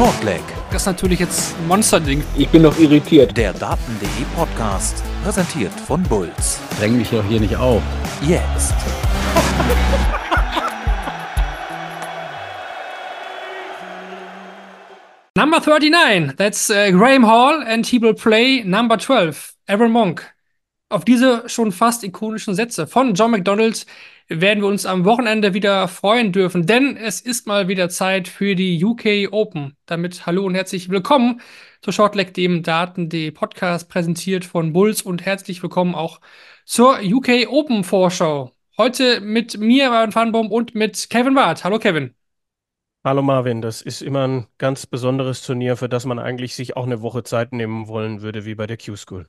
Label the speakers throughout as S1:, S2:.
S1: Shortleg.
S2: Das ist natürlich jetzt ein Monsterding.
S3: Ich bin noch irritiert.
S1: Der Daten.de Podcast, präsentiert von Bulls.
S3: Dräng mich doch hier nicht auf.
S1: Jetzt.
S2: Number 39, that's uh, Graham Hall and he will play number 12, Aaron Monk. Auf diese schon fast ikonischen Sätze von John McDonald werden wir uns am Wochenende wieder freuen dürfen, denn es ist mal wieder Zeit für die UK Open. Damit hallo und herzlich willkommen zu Shortleg, dem Daten.de Podcast, präsentiert von Bulls und herzlich willkommen auch zur UK Open Vorschau. Heute mit mir, Marvin Fanbaum, und mit Kevin Barth. Hallo Kevin.
S4: Hallo Marvin, das ist immer ein ganz besonderes Turnier, für das man eigentlich sich auch eine Woche Zeit nehmen wollen würde, wie bei der Q-School.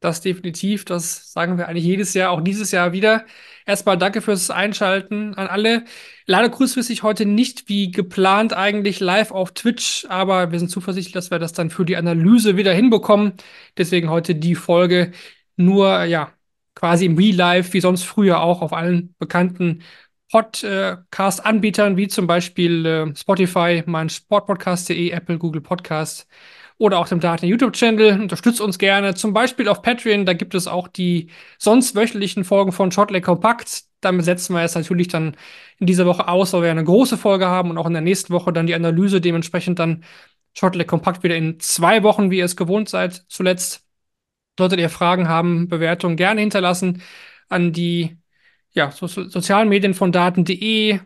S2: Das definitiv, das sagen wir eigentlich jedes Jahr, auch dieses Jahr wieder. Erstmal danke fürs Einschalten an alle. Leider kurzfristig heute nicht wie geplant eigentlich live auf Twitch, aber wir sind zuversichtlich, dass wir das dann für die Analyse wieder hinbekommen. Deswegen heute die Folge nur, ja, quasi im Real Life, wie sonst früher auch auf allen bekannten Podcast-Anbietern, wie zum Beispiel äh, Spotify, mein Sportpodcast.de, Apple, Google Podcast oder auch dem Daten YouTube-Channel. Unterstützt uns gerne, zum Beispiel auf Patreon. Da gibt es auch die sonst wöchentlichen Folgen von Shotleg Kompakt. Damit setzen wir es natürlich dann in dieser Woche aus, weil wir eine große Folge haben und auch in der nächsten Woche dann die Analyse. Dementsprechend dann Shotleg Kompakt wieder in zwei Wochen, wie ihr es gewohnt seid, zuletzt. Solltet ihr Fragen haben, Bewertungen gerne hinterlassen an die ja, so, sozialen Medien von Daten.de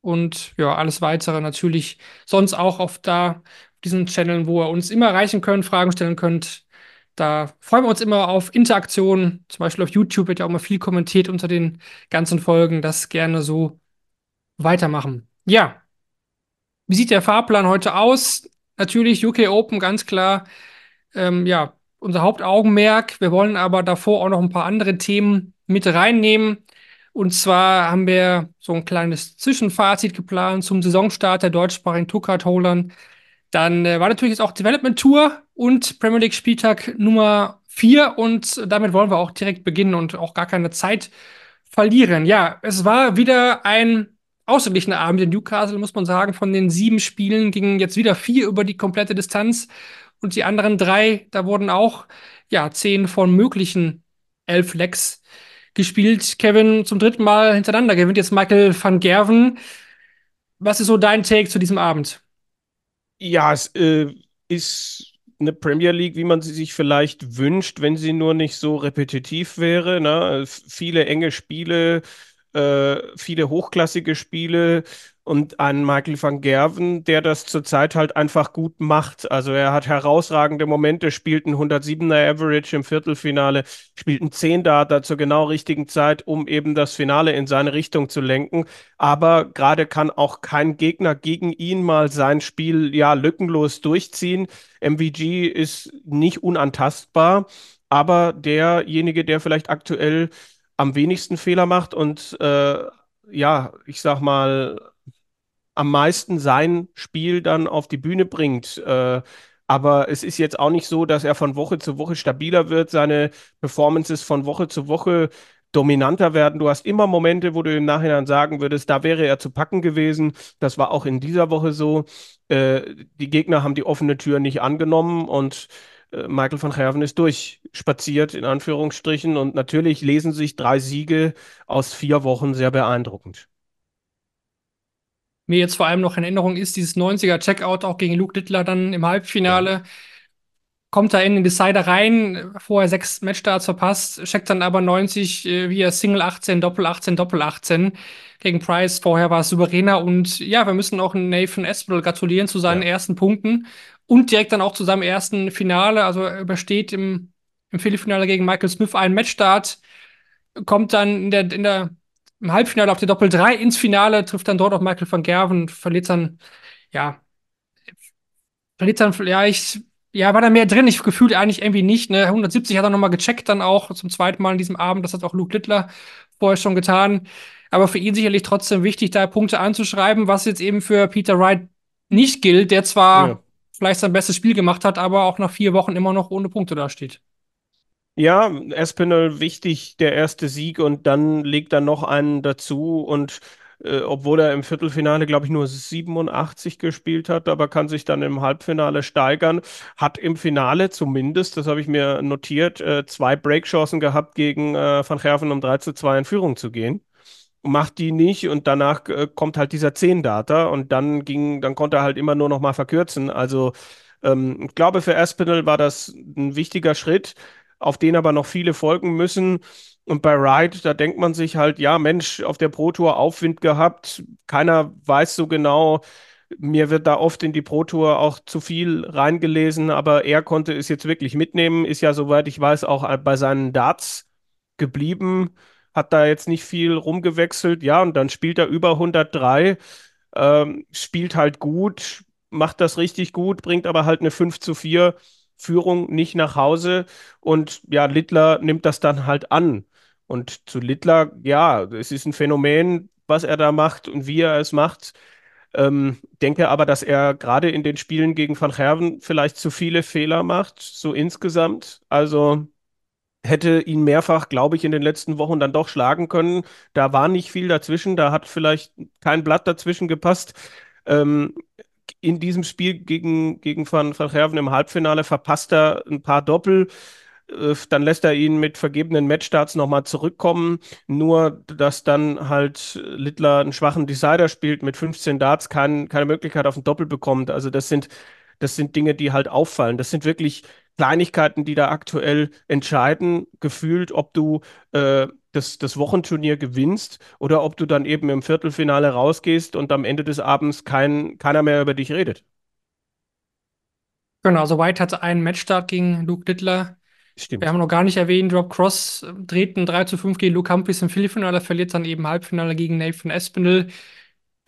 S2: und ja, alles weitere natürlich sonst auch auf da diesen Channeln, wo ihr uns immer erreichen könnt, Fragen stellen könnt. Da freuen wir uns immer auf Interaktionen. Zum Beispiel auf YouTube wird ja auch mal viel kommentiert unter den ganzen Folgen. Das gerne so weitermachen. Ja. Wie sieht der Fahrplan heute aus? Natürlich UK Open, ganz klar. Ähm, ja, unser Hauptaugenmerk. Wir wollen aber davor auch noch ein paar andere Themen mit reinnehmen. Und zwar haben wir so ein kleines Zwischenfazit geplant zum Saisonstart der deutschsprachigen Tourcard-Holdern. Dann äh, war natürlich jetzt auch Development Tour und Premier League Spieltag Nummer 4 und damit wollen wir auch direkt beginnen und auch gar keine Zeit verlieren. Ja, es war wieder ein ausgeglichener Abend in Newcastle, muss man sagen. Von den sieben Spielen gingen jetzt wieder vier über die komplette Distanz und die anderen drei, da wurden auch ja zehn von möglichen elf Lecks gespielt. Kevin zum dritten Mal hintereinander gewinnt jetzt Michael van Gerven. Was ist so dein Take zu diesem Abend?
S4: Ja, es äh, ist eine Premier League, wie man sie sich vielleicht wünscht, wenn sie nur nicht so repetitiv wäre. Ne? Viele enge Spiele, äh, viele hochklassige Spiele und ein Michael van Gerven, der das zurzeit halt einfach gut macht. Also er hat herausragende Momente, spielt ein 107er Average im Viertelfinale, spielt ein 10 Data zur genau richtigen Zeit, um eben das Finale in seine Richtung zu lenken. Aber gerade kann auch kein Gegner gegen ihn mal sein Spiel ja lückenlos durchziehen. MVG ist nicht unantastbar, aber derjenige, der vielleicht aktuell am wenigsten Fehler macht und äh, ja, ich sag mal, am meisten sein Spiel dann auf die Bühne bringt. Äh, aber es ist jetzt auch nicht so, dass er von Woche zu Woche stabiler wird. Seine Performances von Woche zu Woche dominanter werden. Du hast immer Momente, wo du im Nachhinein sagen würdest, da wäre er zu packen gewesen. Das war auch in dieser Woche so. Äh, die Gegner haben die offene Tür nicht angenommen und äh, Michael van Gerven ist durchspaziert, in Anführungsstrichen. Und natürlich lesen sich drei Siege aus vier Wochen sehr beeindruckend
S2: mir jetzt vor allem noch in Erinnerung ist, dieses 90er Checkout auch gegen Luke Littler dann im Halbfinale. Ja. Kommt da in den Decider rein, vorher sechs Matchstarts verpasst, checkt dann aber 90 äh, via Single 18, Doppel 18, Doppel 18 gegen Price. Vorher war es souveräner und ja, wir müssen auch Nathan Espinel gratulieren zu seinen ja. ersten Punkten und direkt dann auch zu seinem ersten Finale. Also er übersteht im, im Viertelfinale gegen Michael Smith einen Matchstart, kommt dann in der, in der im Halbfinale auf die Doppel 3 ins Finale, trifft dann dort auch Michael van Gerven, verliert dann, ja, verliert dann vielleicht, ja, war da mehr drin. Ich gefühlt eigentlich irgendwie nicht. Ne? 170 hat er nochmal gecheckt, dann auch zum zweiten Mal in diesem Abend. Das hat auch Luke Littler vorher schon getan. Aber für ihn sicherlich trotzdem wichtig, da Punkte anzuschreiben, was jetzt eben für Peter Wright nicht gilt, der zwar ja. vielleicht sein bestes Spiel gemacht hat, aber auch nach vier Wochen immer noch ohne Punkte dasteht.
S4: Ja, Espinel wichtig, der erste Sieg und dann legt er noch einen dazu und äh, obwohl er im Viertelfinale, glaube ich, nur 87 gespielt hat, aber kann sich dann im Halbfinale steigern. Hat im Finale zumindest, das habe ich mir notiert, äh, zwei Breakchancen gehabt, gegen äh, Van Gerven um 3 zu 2 in Führung zu gehen. Macht die nicht und danach äh, kommt halt dieser 10-Data und dann ging, dann konnte er halt immer nur noch mal verkürzen. Also ähm, ich glaube, für Aspinall war das ein wichtiger Schritt, auf den aber noch viele folgen müssen. Und bei Ride, da denkt man sich halt, ja, Mensch, auf der Pro Tour Aufwind gehabt. Keiner weiß so genau. Mir wird da oft in die Pro Tour auch zu viel reingelesen, aber er konnte es jetzt wirklich mitnehmen. Ist ja, soweit ich weiß, auch bei seinen Darts geblieben. Hat da jetzt nicht viel rumgewechselt. Ja, und dann spielt er über 103. Ähm, spielt halt gut, macht das richtig gut, bringt aber halt eine 5 zu 4 Führung nicht nach Hause. Und ja, Littler nimmt das dann halt an. Und zu Littler, ja, es ist ein Phänomen, was er da macht und wie er es macht. Ähm, denke aber, dass er gerade in den Spielen gegen Van Gerven vielleicht zu viele Fehler macht, so insgesamt. Also hätte ihn mehrfach, glaube ich, in den letzten Wochen dann doch schlagen können. Da war nicht viel dazwischen, da hat vielleicht kein Blatt dazwischen gepasst. Ähm, in diesem Spiel gegen, gegen Van, Van Gerven im Halbfinale verpasst er ein paar Doppel. Äh, dann lässt er ihn mit vergebenen Matchstarts nochmal zurückkommen. Nur, dass dann halt Littler einen schwachen Decider spielt mit 15 Darts, kein, keine Möglichkeit auf ein Doppel bekommt. Also das sind, das sind Dinge, die halt auffallen. Das sind wirklich Kleinigkeiten, die da aktuell entscheiden, gefühlt, ob du äh, das, das Wochenturnier gewinnst oder ob du dann eben im Viertelfinale rausgehst und am Ende des Abends kein, keiner mehr über dich redet.
S2: Genau, also White hatte einen Matchstart gegen Luke Littler. Stimmt. Wir haben noch gar nicht erwähnt, Rob Cross dreht ein 3 zu 5 gegen Luke Humphries im Viertelfinale, verliert dann eben Halbfinale gegen Nathan Espinel.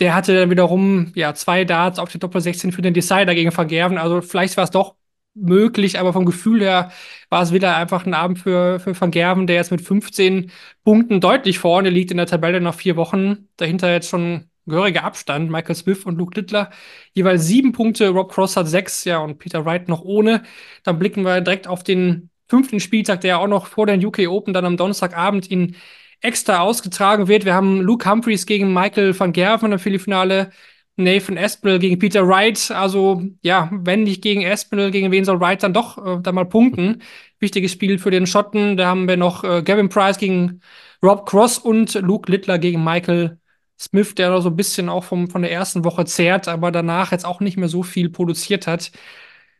S2: Der hatte dann wiederum ja, zwei Darts auf der Doppel 16 für den Decider gegen Vergerven. Also vielleicht war es doch möglich, aber vom Gefühl her war es wieder einfach ein Abend für, für Van Gerven, der jetzt mit 15 Punkten deutlich vorne liegt in der Tabelle nach vier Wochen. Dahinter jetzt schon gehöriger Abstand. Michael Smith und Luke Littler jeweils sieben Punkte, Rob Cross hat sechs, ja, und Peter Wright noch ohne. Dann blicken wir direkt auf den fünften Spieltag, der auch noch vor den UK Open dann am Donnerstagabend in extra ausgetragen wird. Wir haben Luke Humphreys gegen Michael van Gerven im Viertelfinale. Nathan Espinel gegen Peter Wright. Also, ja, wenn nicht gegen Espinel, gegen wen soll Wright dann doch äh, da mal punkten? Wichtiges Spiel für den Schotten. Da haben wir noch äh, Gavin Price gegen Rob Cross und Luke Littler gegen Michael Smith, der da so ein bisschen auch vom, von der ersten Woche zehrt, aber danach jetzt auch nicht mehr so viel produziert hat.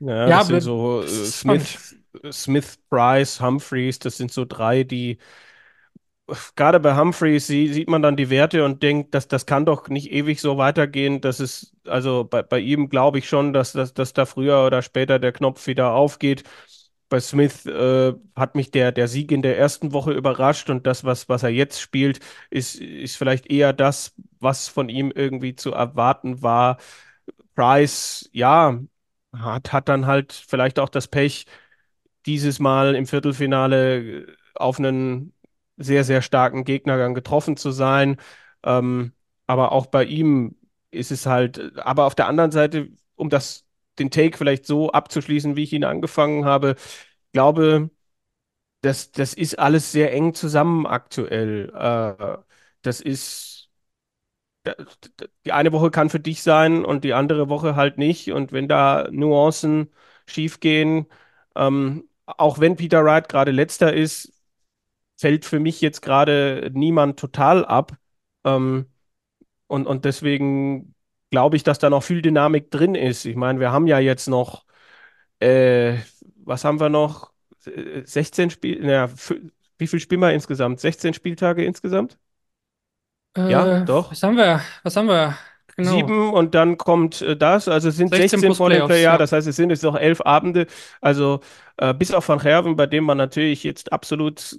S4: Ja, ja das sind so äh, Smith, Smith, Price, Humphreys, das sind so drei, die gerade bei Humphreys sie, sieht man dann die Werte und denkt, dass das kann doch nicht ewig so weitergehen. Das ist, also bei, bei ihm glaube ich schon, dass, dass, dass da früher oder später der Knopf wieder aufgeht. Bei Smith äh, hat mich der, der Sieg in der ersten Woche überrascht und das, was, was er jetzt spielt, ist, ist vielleicht eher das, was von ihm irgendwie zu erwarten war. Price, ja, hat, hat dann halt vielleicht auch das Pech, dieses Mal im Viertelfinale auf einen sehr, sehr starken Gegnergang getroffen zu sein. Ähm, aber auch bei ihm ist es halt, aber auf der anderen Seite, um das, den Take vielleicht so abzuschließen, wie ich ihn angefangen habe, glaube, das, das ist alles sehr eng zusammen aktuell. Äh, das ist, die eine Woche kann für dich sein und die andere Woche halt nicht. Und wenn da Nuancen schiefgehen, ähm, auch wenn Peter Wright gerade letzter ist, fällt für mich jetzt gerade niemand total ab. Ähm, und, und deswegen glaube ich, dass da noch viel Dynamik drin ist. Ich meine, wir haben ja jetzt noch, äh, was haben wir noch? 16 Spiele, naja, wie viel spielen wir insgesamt? 16 Spieltage insgesamt?
S2: Äh, ja, doch. Was haben wir? Was haben wir?
S4: Genau. Sieben und dann kommt äh, das. Also es sind 16, 16 vor den Playoffs, ja. Das heißt, es sind jetzt noch elf Abende. Also äh, bis auf Van Herven, bei dem man natürlich jetzt absolut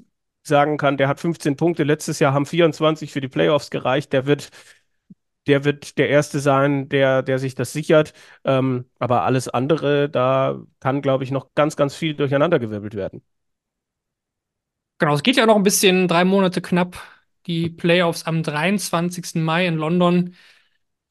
S4: sagen kann, der hat 15 Punkte. Letztes Jahr haben 24 für die Playoffs gereicht. Der wird, der wird der Erste sein, der, der sich das sichert. Ähm, aber alles andere, da kann, glaube ich, noch ganz, ganz viel durcheinandergewirbelt werden.
S2: Genau, es geht ja noch ein bisschen, drei Monate knapp. Die Playoffs am 23. Mai in London.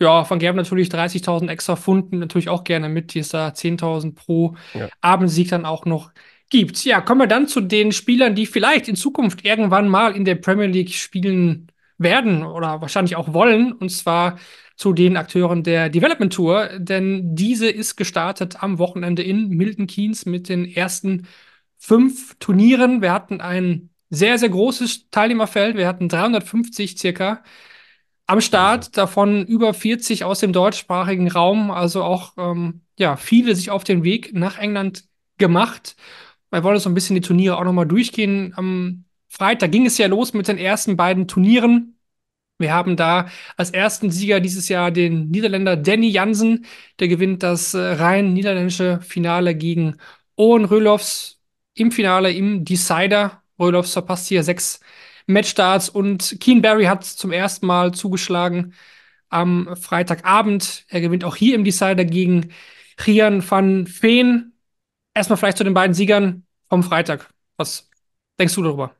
S2: Ja, Van Gerben natürlich 30.000 extra Pfunden, natürlich auch gerne mit. Hier ist da 10.000 pro ja. Abendsieg dann auch noch gibt. Ja, kommen wir dann zu den Spielern, die vielleicht in Zukunft irgendwann mal in der Premier League spielen werden oder wahrscheinlich auch wollen, und zwar zu den Akteuren der Development Tour, denn diese ist gestartet am Wochenende in Milton Keynes mit den ersten fünf Turnieren. Wir hatten ein sehr, sehr großes Teilnehmerfeld. Wir hatten 350 circa am Start, davon über 40 aus dem deutschsprachigen Raum, also auch ähm, ja, viele sich auf den Weg nach England gemacht. Wir wollen so ein bisschen die Turniere auch nochmal durchgehen. Am Freitag ging es ja los mit den ersten beiden Turnieren. Wir haben da als ersten Sieger dieses Jahr den Niederländer Danny Jansen. Der gewinnt das äh, rein niederländische Finale gegen Owen Röloffs im Finale im Decider. Röloffs verpasst hier sechs Matchstarts und Keen Barry hat zum ersten Mal zugeschlagen am Freitagabend. Er gewinnt auch hier im Decider gegen Rian van Veen. Erstmal vielleicht zu den beiden Siegern vom Freitag. Was denkst du darüber?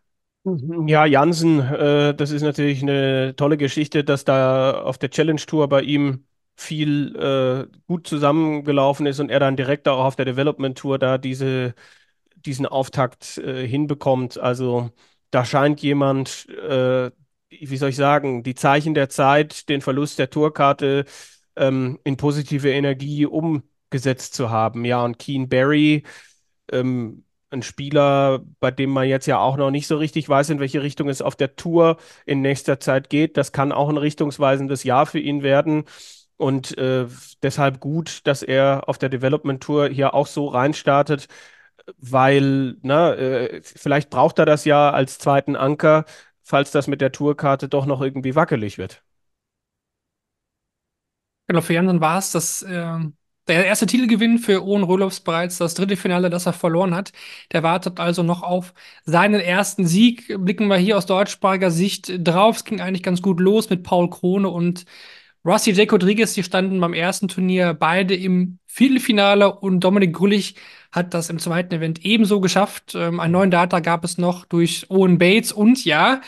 S4: Ja, Jansen, äh, das ist natürlich eine tolle Geschichte, dass da auf der Challenge Tour bei ihm viel äh, gut zusammengelaufen ist und er dann direkt auch auf der Development Tour da diese, diesen Auftakt äh, hinbekommt. Also da scheint jemand, äh, wie soll ich sagen, die Zeichen der Zeit, den Verlust der Tourkarte ähm, in positive Energie umgesetzt zu haben. Ja, und Keen Barry, ähm, ein Spieler, bei dem man jetzt ja auch noch nicht so richtig weiß, in welche Richtung es auf der Tour in nächster Zeit geht. Das kann auch ein richtungsweisendes Jahr für ihn werden. Und äh, deshalb gut, dass er auf der Development Tour hier auch so reinstartet, weil, na, äh, vielleicht braucht er das ja als zweiten Anker, falls das mit der Tourkarte doch noch irgendwie wackelig wird.
S2: Genau, für Jansen war es das äh, der erste Titelgewinn für Owen Röloffs bereits das dritte Finale, das er verloren hat. Der wartet also noch auf seinen ersten Sieg. Blicken wir hier aus deutschsprachiger Sicht drauf. Es ging eigentlich ganz gut los mit Paul Krone und Rossi J. Rodriguez. Die standen beim ersten Turnier beide im Viertelfinale und Dominik Grullig hat das im zweiten Event ebenso geschafft. Ähm, einen neuen Data gab es noch durch Owen Bates und ja,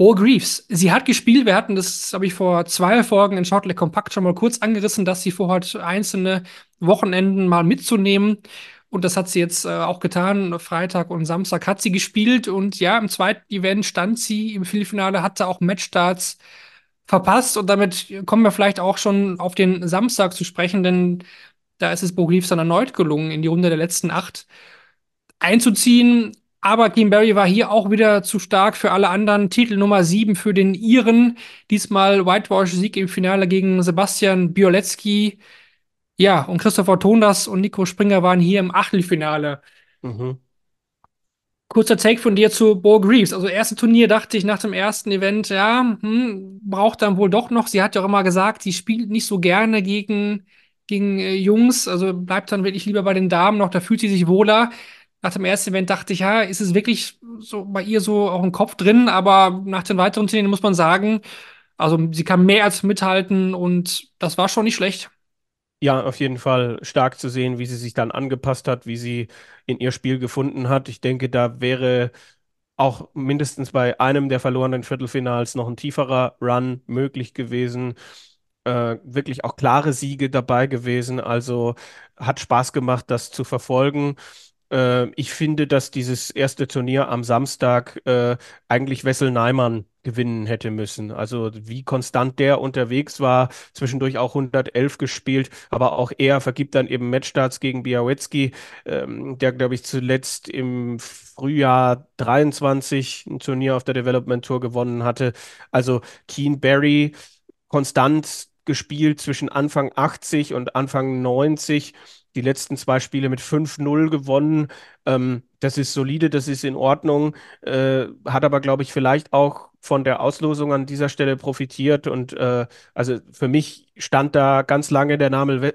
S2: Bo Greaves. Sie hat gespielt. Wir hatten das, habe ich vor zwei Folgen in Shortleg Kompakt schon mal kurz angerissen, dass sie vorhat, einzelne Wochenenden mal mitzunehmen. Und das hat sie jetzt äh, auch getan. Freitag und Samstag hat sie gespielt. Und ja, im zweiten Event stand sie im Viertelfinale, hatte auch Matchstarts verpasst. Und damit kommen wir vielleicht auch schon auf den Samstag zu sprechen, denn da ist es Bo Greaves dann erneut gelungen, in die Runde der letzten acht einzuziehen. Aber Kim Barry war hier auch wieder zu stark für alle anderen. Titel Nummer 7 für den Iren. Diesmal Whitewash-Sieg im Finale gegen Sebastian Biolecki. Ja, und Christopher Tondas und Nico Springer waren hier im Achtelfinale. Mhm. Kurzer Take von dir zu Bo Greaves. Also, erste Turnier dachte ich nach dem ersten Event, ja, hm, braucht dann wohl doch noch. Sie hat ja auch immer gesagt, sie spielt nicht so gerne gegen, gegen äh, Jungs. Also bleibt dann wirklich lieber bei den Damen noch, da fühlt sie sich wohler nach dem ersten Event dachte ich, ja, ist es wirklich so bei ihr so auch im Kopf drin, aber nach den weiteren Turnieren muss man sagen, also sie kann mehr als mithalten und das war schon nicht schlecht.
S4: Ja, auf jeden Fall stark zu sehen, wie sie sich dann angepasst hat, wie sie in ihr Spiel gefunden hat. Ich denke, da wäre auch mindestens bei einem der verlorenen Viertelfinals noch ein tieferer Run möglich gewesen. Äh, wirklich auch klare Siege dabei gewesen. Also hat Spaß gemacht, das zu verfolgen. Äh, ich finde, dass dieses erste Turnier am Samstag äh, eigentlich Wessel Neimann gewinnen hätte müssen. Also wie konstant der unterwegs war, zwischendurch auch 111 gespielt, aber auch er vergibt dann eben Matchstarts gegen Białecki, ähm, der, glaube ich, zuletzt im Frühjahr 23 ein Turnier auf der Development Tour gewonnen hatte. Also Keen Barry konstant gespielt zwischen Anfang 80 und Anfang 90 die letzten zwei Spiele mit 5-0 gewonnen. Ähm, das ist solide, das ist in Ordnung. Äh, hat aber, glaube ich, vielleicht auch von der Auslosung an dieser Stelle profitiert. Und äh, also für mich stand da ganz lange der Name,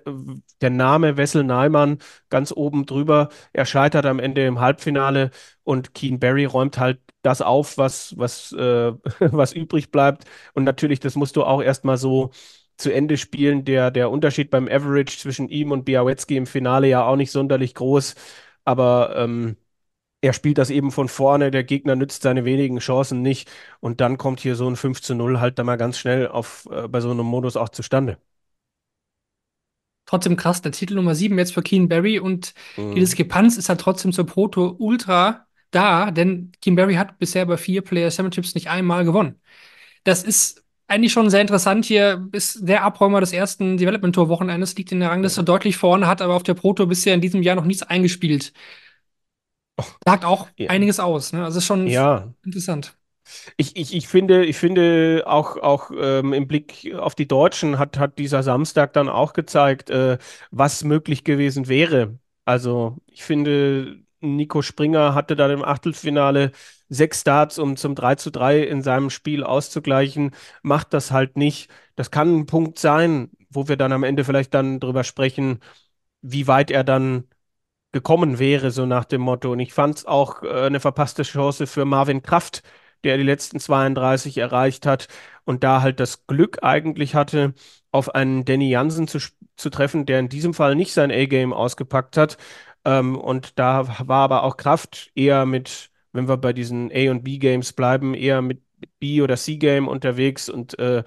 S4: der Name Wessel Neimann ganz oben drüber. Er scheitert am Ende im Halbfinale und Keen Barry räumt halt das auf, was, was, äh, was übrig bleibt. Und natürlich, das musst du auch erstmal so zu Ende spielen. Der, der Unterschied beim Average zwischen ihm und Białecki im Finale ja auch nicht sonderlich groß, aber ähm, er spielt das eben von vorne, der Gegner nützt seine wenigen Chancen nicht und dann kommt hier so ein 5 zu 0 halt da mal ganz schnell auf, äh, bei so einem Modus auch zustande.
S2: Trotzdem krass, der Titel Nummer 7 jetzt für Keen Barry und mhm. die Diskrepanz ist halt trotzdem zur Proto Ultra da, denn Keen Barry hat bisher bei vier Player Championships nicht einmal gewonnen. das ist eigentlich schon sehr interessant hier. Ist der Abräumer des ersten Development Tour Wochenendes, liegt in der Rangliste ja. deutlich vorne, hat aber auf der Pro Tour bisher in diesem Jahr noch nichts eingespielt. Sagt auch ja. einiges aus. Ne? Also ist schon
S4: ja.
S2: interessant.
S4: Ich, ich, ich finde, ich finde auch, auch ähm, im Blick auf die Deutschen hat, hat dieser Samstag dann auch gezeigt, äh, was möglich gewesen wäre. Also ich finde, Nico Springer hatte dann im Achtelfinale sechs Starts, um zum 3 zu 3 in seinem Spiel auszugleichen, macht das halt nicht. Das kann ein Punkt sein, wo wir dann am Ende vielleicht dann drüber sprechen, wie weit er dann gekommen wäre, so nach dem Motto. Und ich fand es auch äh, eine verpasste Chance für Marvin Kraft, der die letzten 32 erreicht hat und da halt das Glück eigentlich hatte, auf einen Danny Jansen zu, zu treffen, der in diesem Fall nicht sein A-Game ausgepackt hat. Ähm, und da war aber auch Kraft eher mit, wenn wir bei diesen A- und B-Games bleiben, eher mit B- oder C-Game unterwegs und äh,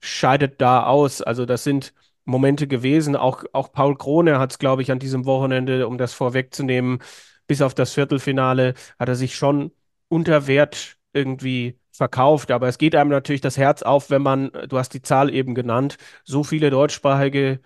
S4: scheidet da aus. Also das sind Momente gewesen. Auch, auch Paul Krone hat es, glaube ich, an diesem Wochenende, um das vorwegzunehmen, bis auf das Viertelfinale, hat er sich schon unter Wert irgendwie verkauft. Aber es geht einem natürlich das Herz auf, wenn man, du hast die Zahl eben genannt, so viele deutschsprachige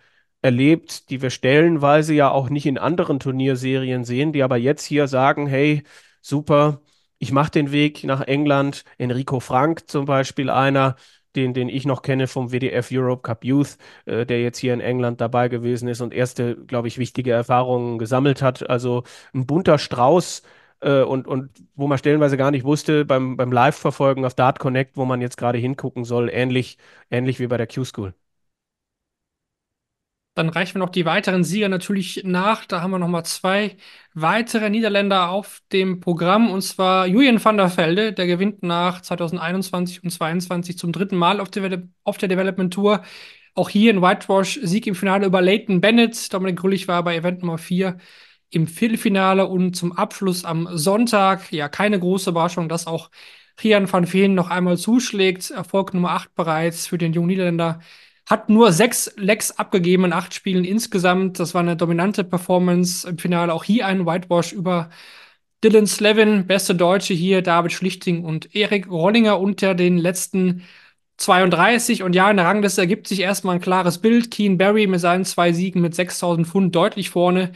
S4: erlebt, die wir stellenweise ja auch nicht in anderen Turnierserien sehen, die aber jetzt hier sagen, hey, super, ich mache den Weg nach England. Enrico Frank zum Beispiel einer, den, den ich noch kenne vom WDF Europe Cup Youth, äh, der jetzt hier in England dabei gewesen ist und erste, glaube ich, wichtige Erfahrungen gesammelt hat. Also ein bunter Strauß äh, und, und wo man stellenweise gar nicht wusste beim, beim Live-Verfolgen auf Dart Connect, wo man jetzt gerade hingucken soll, ähnlich, ähnlich wie bei der Q-School.
S2: Dann reichen wir noch die weiteren Sieger natürlich nach. Da haben wir noch mal zwei weitere Niederländer auf dem Programm. Und zwar Julian van der Velde. Der gewinnt nach 2021 und 2022 zum dritten Mal auf der, auf der Development Tour. Auch hier ein Whitewash-Sieg im Finale über Leighton Bennett. Dominik Grüllich war bei Event Nummer 4 im Viertelfinale und zum Abschluss am Sonntag. Ja, keine große Überraschung, dass auch Rian van Veen noch einmal zuschlägt. Erfolg Nummer 8 bereits für den jungen Niederländer hat nur sechs Lecks abgegeben in acht Spielen insgesamt. Das war eine dominante Performance im Finale. Auch hier ein Whitewash über Dylan Slevin, beste Deutsche hier, David Schlichting und Erik Rollinger unter den letzten 32. Und ja, in der Rangliste ergibt sich erstmal ein klares Bild. Keen Barry mit seinen zwei Siegen mit 6000 Pfund deutlich vorne.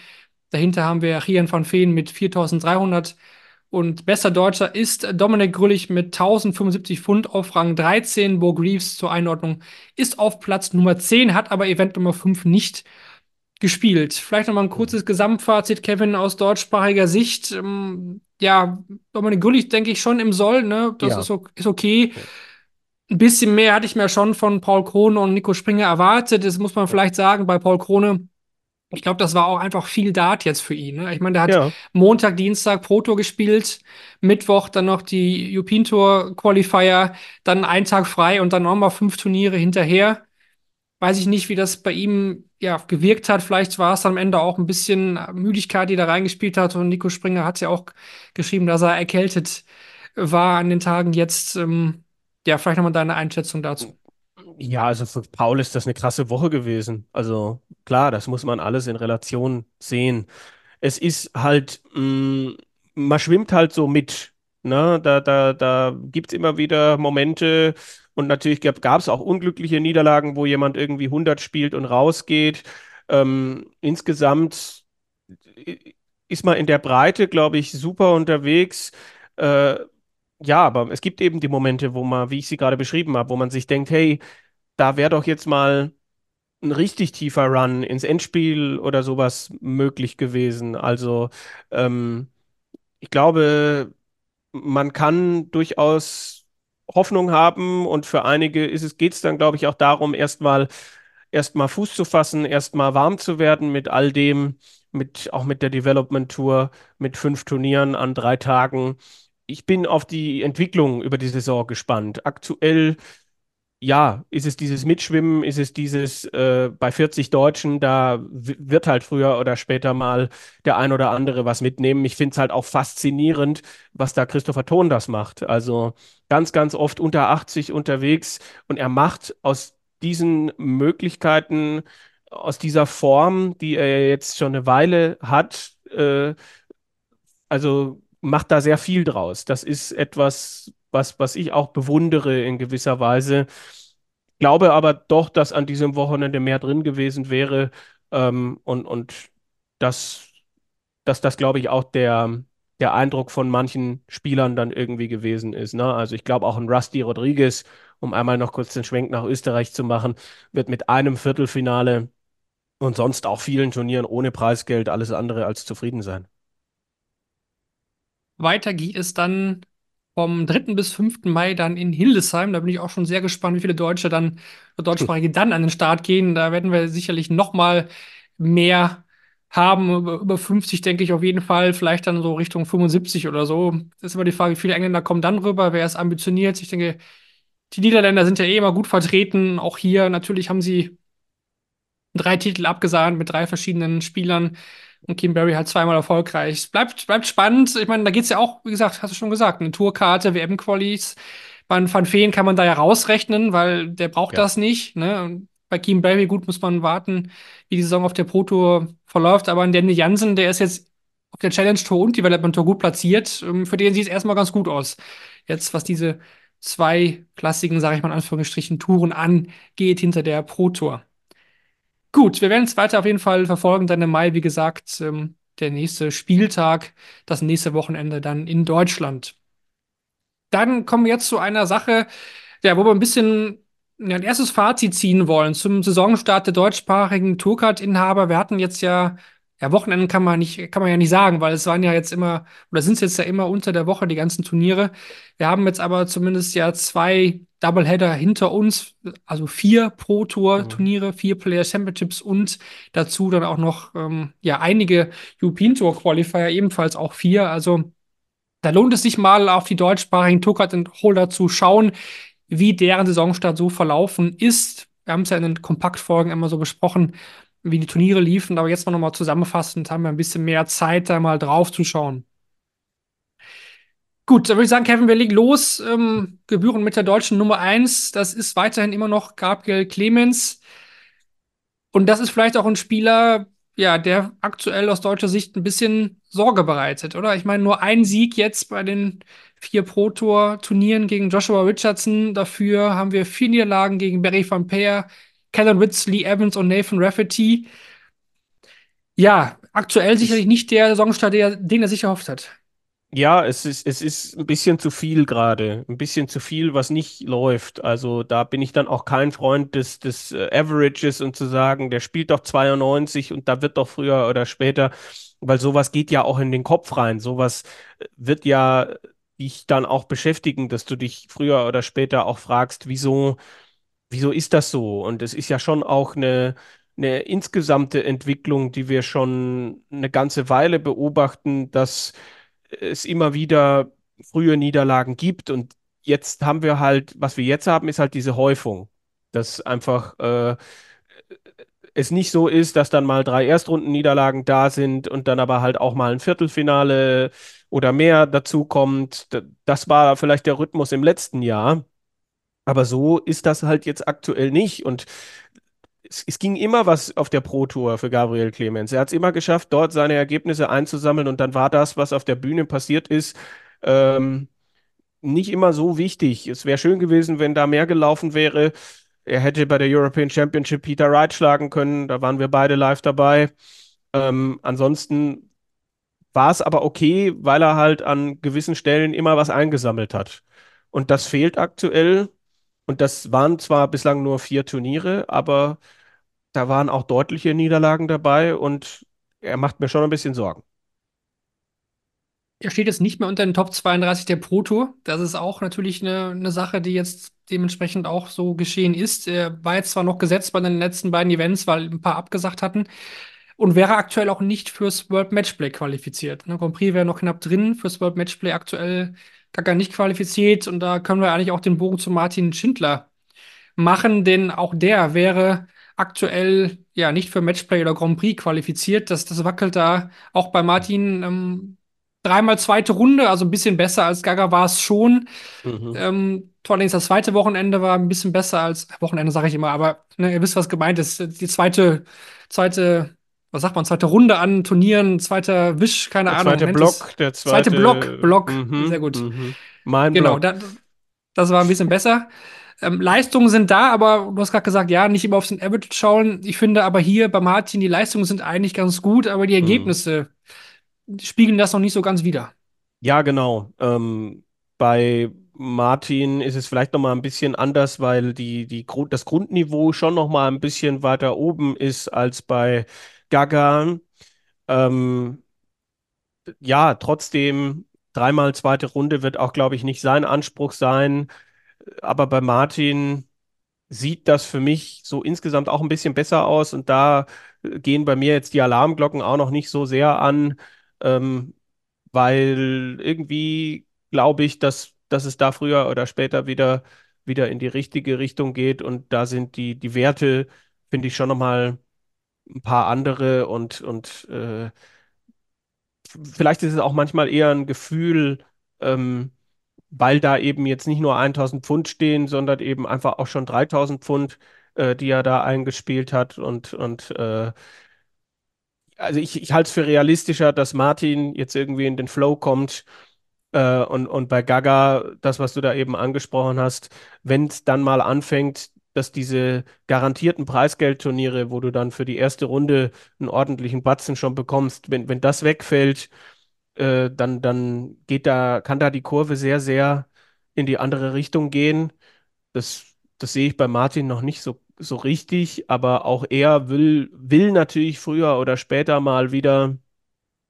S2: Dahinter haben wir Rian van Veen mit 4300 und bester Deutscher ist Dominik Grüllich mit 1075 Pfund auf Rang 13. Bo Greaves zur Einordnung ist auf Platz Nummer 10, hat aber Event Nummer 5 nicht gespielt. Vielleicht noch mal ein kurzes Gesamtfazit, Kevin, aus deutschsprachiger Sicht. Ähm, ja, Dominik Grüllich denke ich schon im Soll, ne? Das ja. ist, ist, okay. Ein bisschen mehr hatte ich mir schon von Paul Krone und Nico Springer erwartet. Das muss man vielleicht sagen, bei Paul Krone ich glaube, das war auch einfach viel Dart jetzt für ihn. Ne? Ich meine, der hat ja. Montag, Dienstag Pro Tour gespielt, Mittwoch dann noch die European Tour Qualifier, dann einen Tag frei und dann nochmal fünf Turniere hinterher. Weiß ich nicht, wie das bei ihm ja gewirkt hat. Vielleicht war es am Ende auch ein bisschen Müdigkeit, die da reingespielt hat. Und Nico Springer hat ja auch geschrieben, dass er erkältet war an den Tagen jetzt. Ähm, ja, vielleicht nochmal deine Einschätzung dazu.
S4: Ja, also für Paul ist das eine krasse Woche gewesen. Also klar, das muss man alles in Relation sehen. Es ist halt, mh, mm, man schwimmt halt so mit. Ne? Da, da, da gibt es immer wieder Momente und natürlich gab es auch unglückliche Niederlagen, wo jemand irgendwie 100 spielt und rausgeht. Ähm, insgesamt ist man in der Breite, glaube ich, super unterwegs. Äh, ja, aber es gibt eben die Momente, wo man, wie ich sie gerade beschrieben habe, wo man sich denkt, hey, da wäre doch jetzt mal ein richtig tiefer Run ins Endspiel oder sowas möglich gewesen. Also ähm, ich glaube, man kann durchaus Hoffnung haben und für einige ist es, geht es dann, glaube ich, auch darum, erstmal erstmal Fuß zu fassen, erstmal warm zu werden mit all dem, mit, auch mit der Development Tour, mit fünf Turnieren an drei Tagen ich bin auf die Entwicklung über die Saison gespannt. Aktuell, ja, ist es dieses Mitschwimmen, ist es dieses äh, bei 40 Deutschen, da wird halt früher oder später mal der ein oder andere was mitnehmen. Ich finde es halt auch faszinierend, was da Christopher Thon das macht. Also ganz, ganz oft unter 80 unterwegs und er macht aus diesen Möglichkeiten, aus dieser Form, die er jetzt schon eine Weile hat, äh, also macht da sehr viel draus. Das ist etwas, was, was ich auch bewundere in gewisser Weise. Glaube aber doch, dass an diesem Wochenende mehr drin gewesen wäre ähm, und, und dass, dass das, glaube ich, auch der, der Eindruck von manchen Spielern dann irgendwie gewesen ist. Ne? Also ich glaube auch ein Rusty Rodriguez, um einmal noch kurz den Schwenk nach Österreich zu machen, wird mit einem Viertelfinale und sonst auch vielen Turnieren ohne Preisgeld alles andere als zufrieden sein.
S2: Weiter geht es dann vom 3. bis 5. Mai dann in Hildesheim. Da bin ich auch schon sehr gespannt, wie viele Deutsche dann, Deutschsprachige dann an den Start gehen. Da werden wir sicherlich noch mal mehr haben. Über, über 50 denke ich auf jeden Fall. Vielleicht dann so Richtung 75 oder so. Das ist immer die Frage, wie viele Engländer kommen dann rüber? Wer ist ambitioniert? Ich denke, die Niederländer sind ja eh immer gut vertreten. Auch hier natürlich haben sie drei Titel abgesahnt mit drei verschiedenen Spielern. Und Kim Barry halt zweimal erfolgreich. Es bleibt, bleibt spannend. Ich meine, da geht es ja auch, wie gesagt, hast du schon gesagt, eine Tourkarte, WM-Qualis. Bei Van Feen kann man da ja rausrechnen, weil der braucht ja. das nicht. Ne? Und bei Kim Barry, gut, muss man warten, wie die Saison auf der Pro Tour verläuft. Aber ein Danny Jansen, der ist jetzt auf der Challenge Tour und Development Tour gut platziert. Ähm, für den sieht es erstmal ganz gut aus. Jetzt, was diese zwei klassischen, sage ich mal in Anführungsstrichen, Touren angeht hinter der Pro Tour. Gut, wir werden es weiter auf jeden Fall verfolgen. Dann im Mai, wie gesagt, ähm, der nächste Spieltag, das nächste Wochenende dann in Deutschland. Dann kommen wir jetzt zu einer Sache, ja, wo wir ein bisschen ja, ein erstes Fazit ziehen wollen zum Saisonstart der deutschsprachigen Tourcard-Inhaber. Wir hatten jetzt ja ja, Wochenenden kann man nicht, kann man ja nicht sagen, weil es waren ja jetzt immer, oder sind es jetzt ja immer unter der Woche die ganzen Turniere. Wir haben jetzt aber zumindest ja zwei Doubleheader hinter uns, also vier Pro Tour Turniere, mhm. vier Player Championships und dazu dann auch noch ähm, ja einige European Tour Qualifier, ebenfalls auch vier. Also da lohnt es sich mal auf die deutschsprachigen Tourcard Holder zu schauen, wie deren Saisonstart so verlaufen ist. Wir haben es ja in den Kompaktfolgen immer so besprochen wie die Turniere liefen, aber jetzt mal nochmal zusammenfassend haben wir ein bisschen mehr Zeit, da mal drauf zu schauen. Gut, dann würde ich sagen, Kevin, wir legen los. Ähm, Gebühren mit der deutschen Nummer 1. Das ist weiterhin immer noch Gabriel Clemens. Und das ist vielleicht auch ein Spieler, ja, der aktuell aus deutscher Sicht ein bisschen Sorge bereitet, oder? Ich meine, nur ein Sieg jetzt bei den vier Pro-Tour-Turnieren gegen Joshua Richardson. Dafür haben wir vier Niederlagen gegen Barry van Peer, Kellen Ritz, Lee Evans und Nathan Rafferty. Ja, aktuell sicherlich nicht der Saisonstart, den er sich erhofft hat.
S4: Ja, es ist, es ist ein bisschen zu viel gerade. Ein bisschen zu viel, was nicht läuft. Also da bin ich dann auch kein Freund des, des äh, Averages und zu sagen, der spielt doch 92 und da wird doch früher oder später, weil sowas geht ja auch in den Kopf rein. Sowas äh, wird ja dich dann auch beschäftigen, dass du dich früher oder später auch fragst, wieso wieso ist das so? Und es ist ja schon auch eine, eine insgesamte Entwicklung, die wir schon eine ganze Weile beobachten, dass es immer wieder frühe Niederlagen gibt. Und jetzt haben wir halt, was wir jetzt haben, ist halt diese Häufung. Dass einfach äh, es nicht so ist, dass dann mal drei Erstrundenniederlagen da sind und dann aber halt auch mal ein Viertelfinale oder mehr dazu kommt. Das war vielleicht der Rhythmus im letzten Jahr. Aber so ist das halt jetzt aktuell nicht. Und es, es ging immer was auf der Pro Tour für Gabriel Clemens. Er hat es immer geschafft, dort seine Ergebnisse einzusammeln und dann war das, was auf der Bühne passiert ist, ähm, nicht immer so wichtig. Es wäre schön gewesen, wenn da mehr gelaufen wäre. Er hätte bei der European Championship Peter Wright schlagen können. Da waren wir beide live dabei. Ähm, ansonsten war es aber okay, weil er halt an gewissen Stellen immer was eingesammelt hat. Und das fehlt aktuell. Und das waren zwar bislang nur vier Turniere, aber da waren auch deutliche Niederlagen dabei und er macht mir schon ein bisschen Sorgen.
S2: Er steht jetzt nicht mehr unter den Top 32 der Pro Tour. Das ist auch natürlich eine, eine Sache, die jetzt dementsprechend auch so geschehen ist. Er war jetzt zwar noch gesetzt bei den letzten beiden Events, weil ein paar abgesagt hatten und wäre aktuell auch nicht fürs World Matchplay qualifiziert. Ne, Grand Prix wäre noch knapp drin, fürs World Matchplay aktuell gar nicht qualifiziert. Und da können wir eigentlich auch den Bogen zu Martin Schindler machen, denn auch der wäre aktuell ja nicht für Matchplay oder Grand Prix qualifiziert. Das, das wackelt da auch bei Martin ähm, dreimal zweite Runde, also ein bisschen besser als Gaga war es schon. Mhm. Ähm, allerdings das zweite Wochenende war ein bisschen besser als Wochenende, sage ich immer, aber ne, ihr wisst, was gemeint ist. Die zweite, zweite was sagt man, zweite Runde an Turnieren, zweiter Wisch, keine
S4: der
S2: Ahnung.
S4: Zweite Block, der
S2: zweite, zweite Block, Block, mhm, sehr gut. Mhm.
S4: Mein
S2: genau,
S4: Block.
S2: Da, Das war ein bisschen besser. Ähm, Leistungen sind da, aber du hast gerade gesagt, ja, nicht immer auf den Average schauen. Ich finde aber hier bei Martin, die Leistungen sind eigentlich ganz gut, aber die Ergebnisse spiegeln das noch nicht so ganz wider.
S4: Ja, genau. Ähm, bei Martin ist es vielleicht noch mal ein bisschen anders, weil die, die Grund, das Grundniveau schon noch mal ein bisschen weiter oben ist als bei Gaga. Ähm, ja, trotzdem dreimal zweite Runde wird auch, glaube ich, nicht sein Anspruch sein. Aber bei Martin sieht das für mich so insgesamt auch ein bisschen besser aus und da gehen bei mir jetzt die Alarmglocken auch noch nicht so sehr an, ähm, weil irgendwie glaube ich, dass, dass es da früher oder später wieder, wieder in die richtige Richtung geht und da sind die, die Werte, finde ich, schon nochmal ein paar andere und, und äh, vielleicht ist es auch manchmal eher ein Gefühl, ähm, weil da eben jetzt nicht nur 1000 Pfund stehen, sondern eben einfach auch schon 3000 Pfund, äh, die er da eingespielt hat. Und, und äh, also ich, ich halte es für realistischer, dass Martin jetzt irgendwie in den Flow kommt. Äh, und, und bei Gaga, das, was du da eben angesprochen hast, wenn es dann mal anfängt, dass diese garantierten Preisgeldturniere, wo du dann für die erste Runde einen ordentlichen Batzen schon bekommst, wenn, wenn das wegfällt, äh, dann, dann geht da, kann da die Kurve sehr, sehr in die andere Richtung gehen. Das, das sehe ich bei Martin noch nicht so, so richtig, aber auch er will, will natürlich früher oder später mal wieder,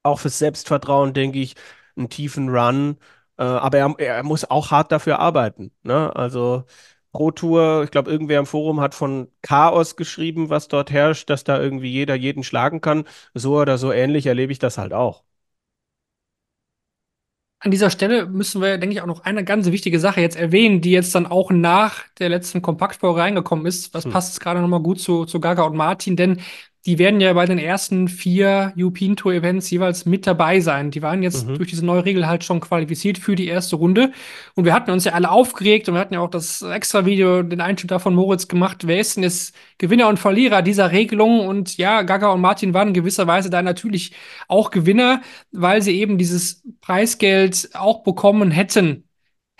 S4: auch fürs Selbstvertrauen, denke ich, einen tiefen Run. Äh, aber er, er muss auch hart dafür arbeiten. Ne? Also Pro Tour, ich glaube, irgendwer im Forum hat von Chaos geschrieben, was dort herrscht, dass da irgendwie jeder jeden schlagen kann. So oder so ähnlich erlebe ich das halt auch.
S2: An dieser Stelle müssen wir, denke ich, auch noch eine ganz wichtige Sache jetzt erwähnen, die jetzt dann auch nach der letzten Kompaktfolge reingekommen ist. Was hm. passt jetzt gerade nochmal gut zu, zu Gaga und Martin? Denn die werden ja bei den ersten vier European Tour Events jeweils mit dabei sein. Die waren jetzt mhm. durch diese neue Regel halt schon qualifiziert für die erste Runde. Und wir hatten uns ja alle aufgeregt und wir hatten ja auch das extra Video, den Einschnitt da von Moritz gemacht. Wer ist denn jetzt Gewinner und Verlierer dieser Regelung? Und ja, Gaga und Martin waren in gewisser Weise da natürlich auch Gewinner, weil sie eben dieses Preisgeld auch bekommen hätten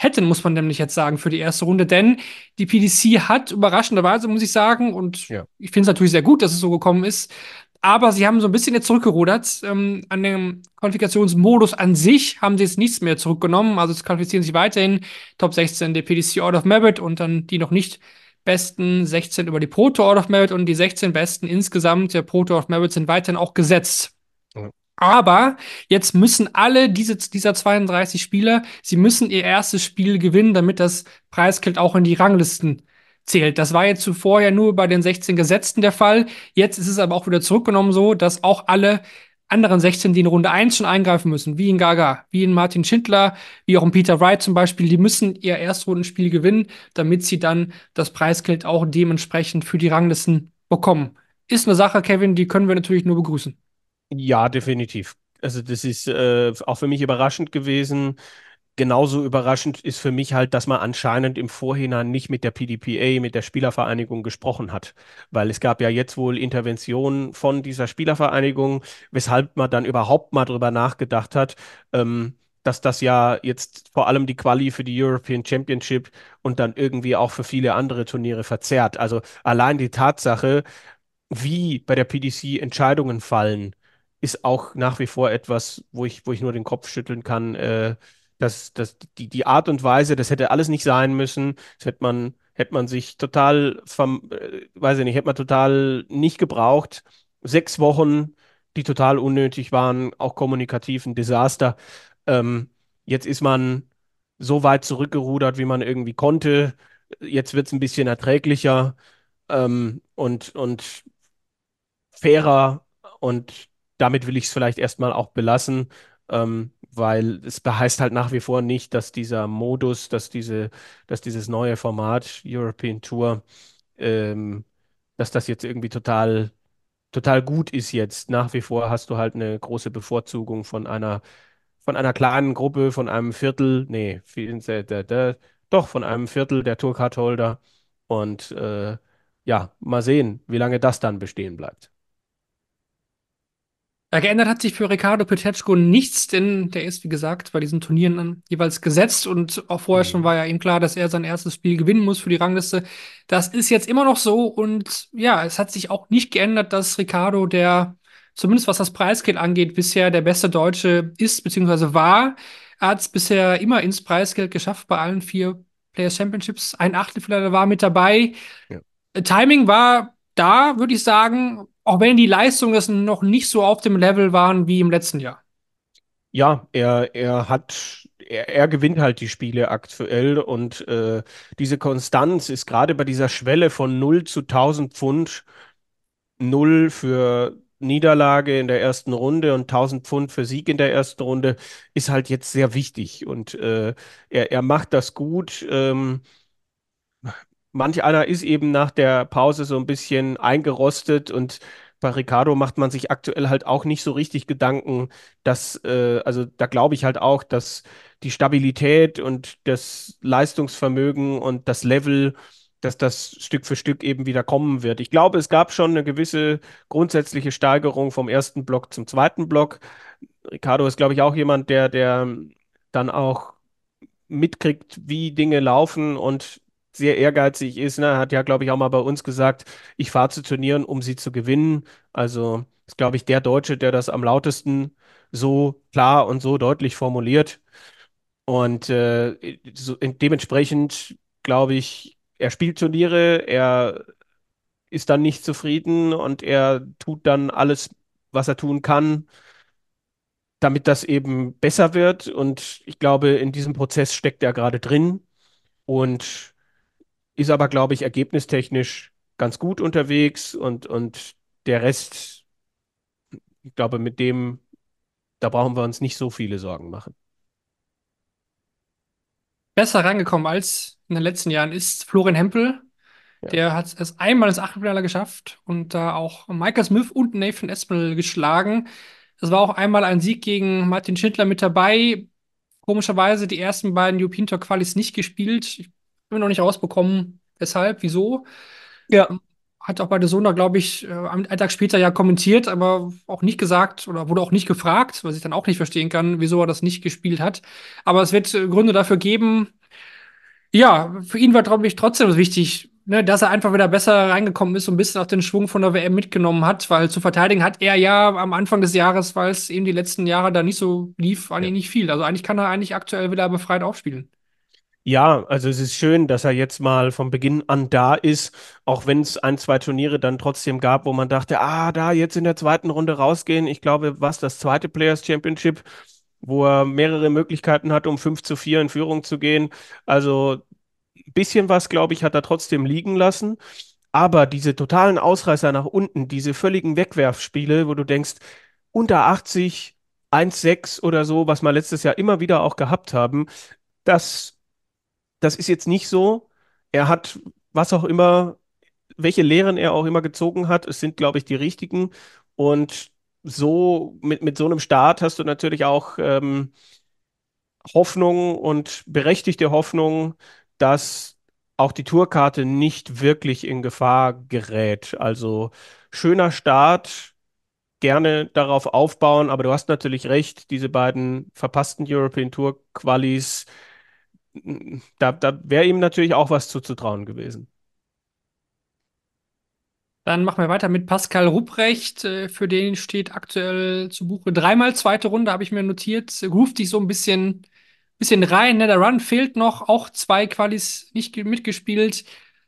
S2: hätten, muss man nämlich jetzt sagen, für die erste Runde. Denn die PDC hat überraschenderweise, muss ich sagen, und ja. ich finde es natürlich sehr gut, dass es so gekommen ist, aber sie haben so ein bisschen jetzt zurückgerudert. Ähm, an dem Qualifikationsmodus an sich haben sie jetzt nichts mehr zurückgenommen. Also es qualifizieren sich weiterhin Top 16 der PDC Order of Merit und dann die noch nicht besten 16 über die Pro Tour Order of Merit und die 16 besten insgesamt der Pro Tour of Merit sind weiterhin auch gesetzt. Aber jetzt müssen alle diese, dieser 32 Spieler, sie müssen ihr erstes Spiel gewinnen, damit das Preisgeld auch in die Ranglisten zählt. Das war jetzt zuvor ja nur bei den 16 Gesetzten der Fall. Jetzt ist es aber auch wieder zurückgenommen so, dass auch alle anderen 16, die in Runde 1 schon eingreifen müssen, wie in Gaga, wie in Martin Schindler, wie auch in Peter Wright zum Beispiel, die müssen ihr Erstrundenspiel gewinnen, damit sie dann das Preisgeld auch dementsprechend für die Ranglisten bekommen. Ist eine Sache, Kevin, die können wir natürlich nur begrüßen.
S4: Ja, definitiv. Also das ist äh, auch für mich überraschend gewesen. Genauso überraschend ist für mich halt, dass man anscheinend im Vorhinein nicht mit der PDPA, mit der Spielervereinigung gesprochen hat. Weil es gab ja jetzt wohl Interventionen von dieser Spielervereinigung, weshalb man dann überhaupt mal drüber nachgedacht hat, ähm, dass das ja jetzt vor allem die Quali für die European Championship und dann irgendwie auch für viele andere Turniere verzerrt. Also allein die Tatsache, wie bei der PDC Entscheidungen fallen, ist auch nach wie vor etwas, wo ich, wo ich nur den Kopf schütteln kann. Äh, dass, dass die, die Art und Weise, das hätte alles nicht sein müssen. Das hätte man, hätte man sich total, vom, äh, weiß ich nicht, hätte man total nicht gebraucht. Sechs Wochen, die total unnötig waren, auch kommunikativ ein Desaster. Ähm, jetzt ist man so weit zurückgerudert, wie man irgendwie konnte. Jetzt wird es ein bisschen erträglicher ähm, und, und fairer und damit will ich es vielleicht erstmal auch belassen, ähm, weil es heißt halt nach wie vor nicht, dass dieser Modus, dass diese, dass dieses neue Format European Tour, ähm, dass das jetzt irgendwie total, total gut ist jetzt. Nach wie vor hast du halt eine große Bevorzugung von einer, von einer kleinen Gruppe, von einem Viertel, nee, doch, von einem Viertel der Tourcard-Holder. Und äh, ja, mal sehen, wie lange das dann bestehen bleibt.
S2: Ja, geändert hat sich für Ricardo Petechko nichts, denn der ist, wie gesagt, bei diesen Turnieren jeweils gesetzt und auch vorher schon
S4: Mhm.
S2: war ja ihm klar, dass er sein erstes Spiel gewinnen muss für die Rangliste. Das ist jetzt immer noch so und ja, es hat sich auch nicht geändert, dass Ricardo, der zumindest was das Preisgeld angeht, bisher der beste Deutsche ist bzw. war. Er hat es bisher immer ins Preisgeld geschafft bei allen vier Players Championships. Ein Achtelfinale war mit dabei.
S4: Ja.
S2: Timing war da, würde ich sagen, auch wenn die Leistungen noch nicht so auf dem Level waren wie im letzten Jahr.
S4: Ja, er, er hat, er, er gewinnt halt die Spiele aktuell und äh, diese Konstanz ist gerade bei dieser Schwelle von 0 zu 1000 Pfund, 0 für Niederlage in der ersten Runde und 1000 Pfund für Sieg in der ersten Runde, ist halt jetzt sehr wichtig und äh, er, er macht das gut. Ähm, manch einer ist eben nach der Pause so ein bisschen eingerostet und bei Ricardo macht man sich aktuell halt auch nicht so richtig Gedanken, dass, äh, also da glaube ich halt auch, dass die Stabilität und das Leistungsvermögen und das Level, dass das Stück für Stück eben wieder kommen wird. Ich glaube, es gab schon eine gewisse grundsätzliche Steigerung vom ersten Block zum zweiten Block. Ricardo ist, glaube ich, auch jemand, der, der dann auch mitkriegt, wie Dinge laufen und sehr ehrgeizig ist. Ne? Hat ja, glaube ich, auch mal bei uns gesagt, ich fahre zu Turnieren, um sie zu gewinnen. Also ist, glaube ich, der Deutsche, der das am lautesten so klar und so deutlich formuliert. Und äh, so, dementsprechend, glaube ich, er spielt Turniere, er ist dann nicht zufrieden und er tut dann alles, was er tun kann, damit das eben besser wird. Und ich glaube, in diesem Prozess steckt er gerade drin und ist aber, glaube ich, ergebnistechnisch ganz gut unterwegs und, und der Rest, ich glaube, mit dem, da brauchen wir uns nicht so viele Sorgen machen.
S2: Besser rangekommen als in den letzten Jahren ist Florian Hempel.
S4: Ja.
S2: Der hat es einmal ins Achtelfinale geschafft und da auch Michael Smith und Nathan Espinel geschlagen. Es war auch einmal ein Sieg gegen Martin Schindler mit dabei. Komischerweise die ersten beiden European Tour Qualis nicht gespielt. Ich habe noch nicht rausbekommen, weshalb, wieso.
S4: Ja.
S2: Hat auch bei der Sonder, glaube ich, äh, einen Tag später ja kommentiert, aber auch nicht gesagt oder wurde auch nicht gefragt, was ich dann auch nicht verstehen kann, wieso er das nicht gespielt hat. Aber es wird äh, Gründe dafür geben. Ja, für ihn war, glaube ich, trotzdem wichtig, ne, dass er einfach wieder besser reingekommen ist und ein bisschen auch den Schwung von der WM mitgenommen hat, weil zu verteidigen hat er ja am Anfang des Jahres, weil es eben die letzten Jahre da nicht so lief, eigentlich
S4: Ja.
S2: nicht viel. Also eigentlich kann er eigentlich aktuell wieder befreit aufspielen.
S4: Ja, also es ist schön, dass er jetzt mal von Beginn an da ist, auch wenn es ein, zwei Turniere dann trotzdem gab, wo man dachte, ah, da jetzt in der zweiten Runde rausgehen. Ich glaube, was das zweite Players Championship, wo er mehrere Möglichkeiten hat, um 5 zu 4 in Führung zu gehen. Also ein bisschen was, glaube ich, hat er trotzdem liegen lassen. Aber diese totalen Ausreißer nach unten, diese völligen Wegwerfspiele, wo du denkst, unter 80, 1,6 oder so, was wir letztes Jahr immer wieder auch gehabt haben, das das ist jetzt nicht so. Er hat, was auch immer, welche Lehren er auch immer gezogen hat, es sind, glaube ich, die richtigen. Und so, mit, mit so einem Start hast du natürlich auch ähm, Hoffnung und berechtigte Hoffnung, dass auch die Tourkarte nicht wirklich in Gefahr gerät. Also schöner Start, gerne darauf aufbauen, aber du hast natürlich recht, diese beiden verpassten European Tour Qualis da, da wäre ihm natürlich auch was zuzutrauen gewesen.
S2: Dann machen wir weiter mit Pascal Rupprecht. Äh, Für den steht aktuell zu Buche dreimal zweite Runde, habe ich mir notiert. Ruft sich so ein bisschen, bisschen rein. Ne? Der Run fehlt noch. Auch zwei Qualis nicht ge- mitgespielt.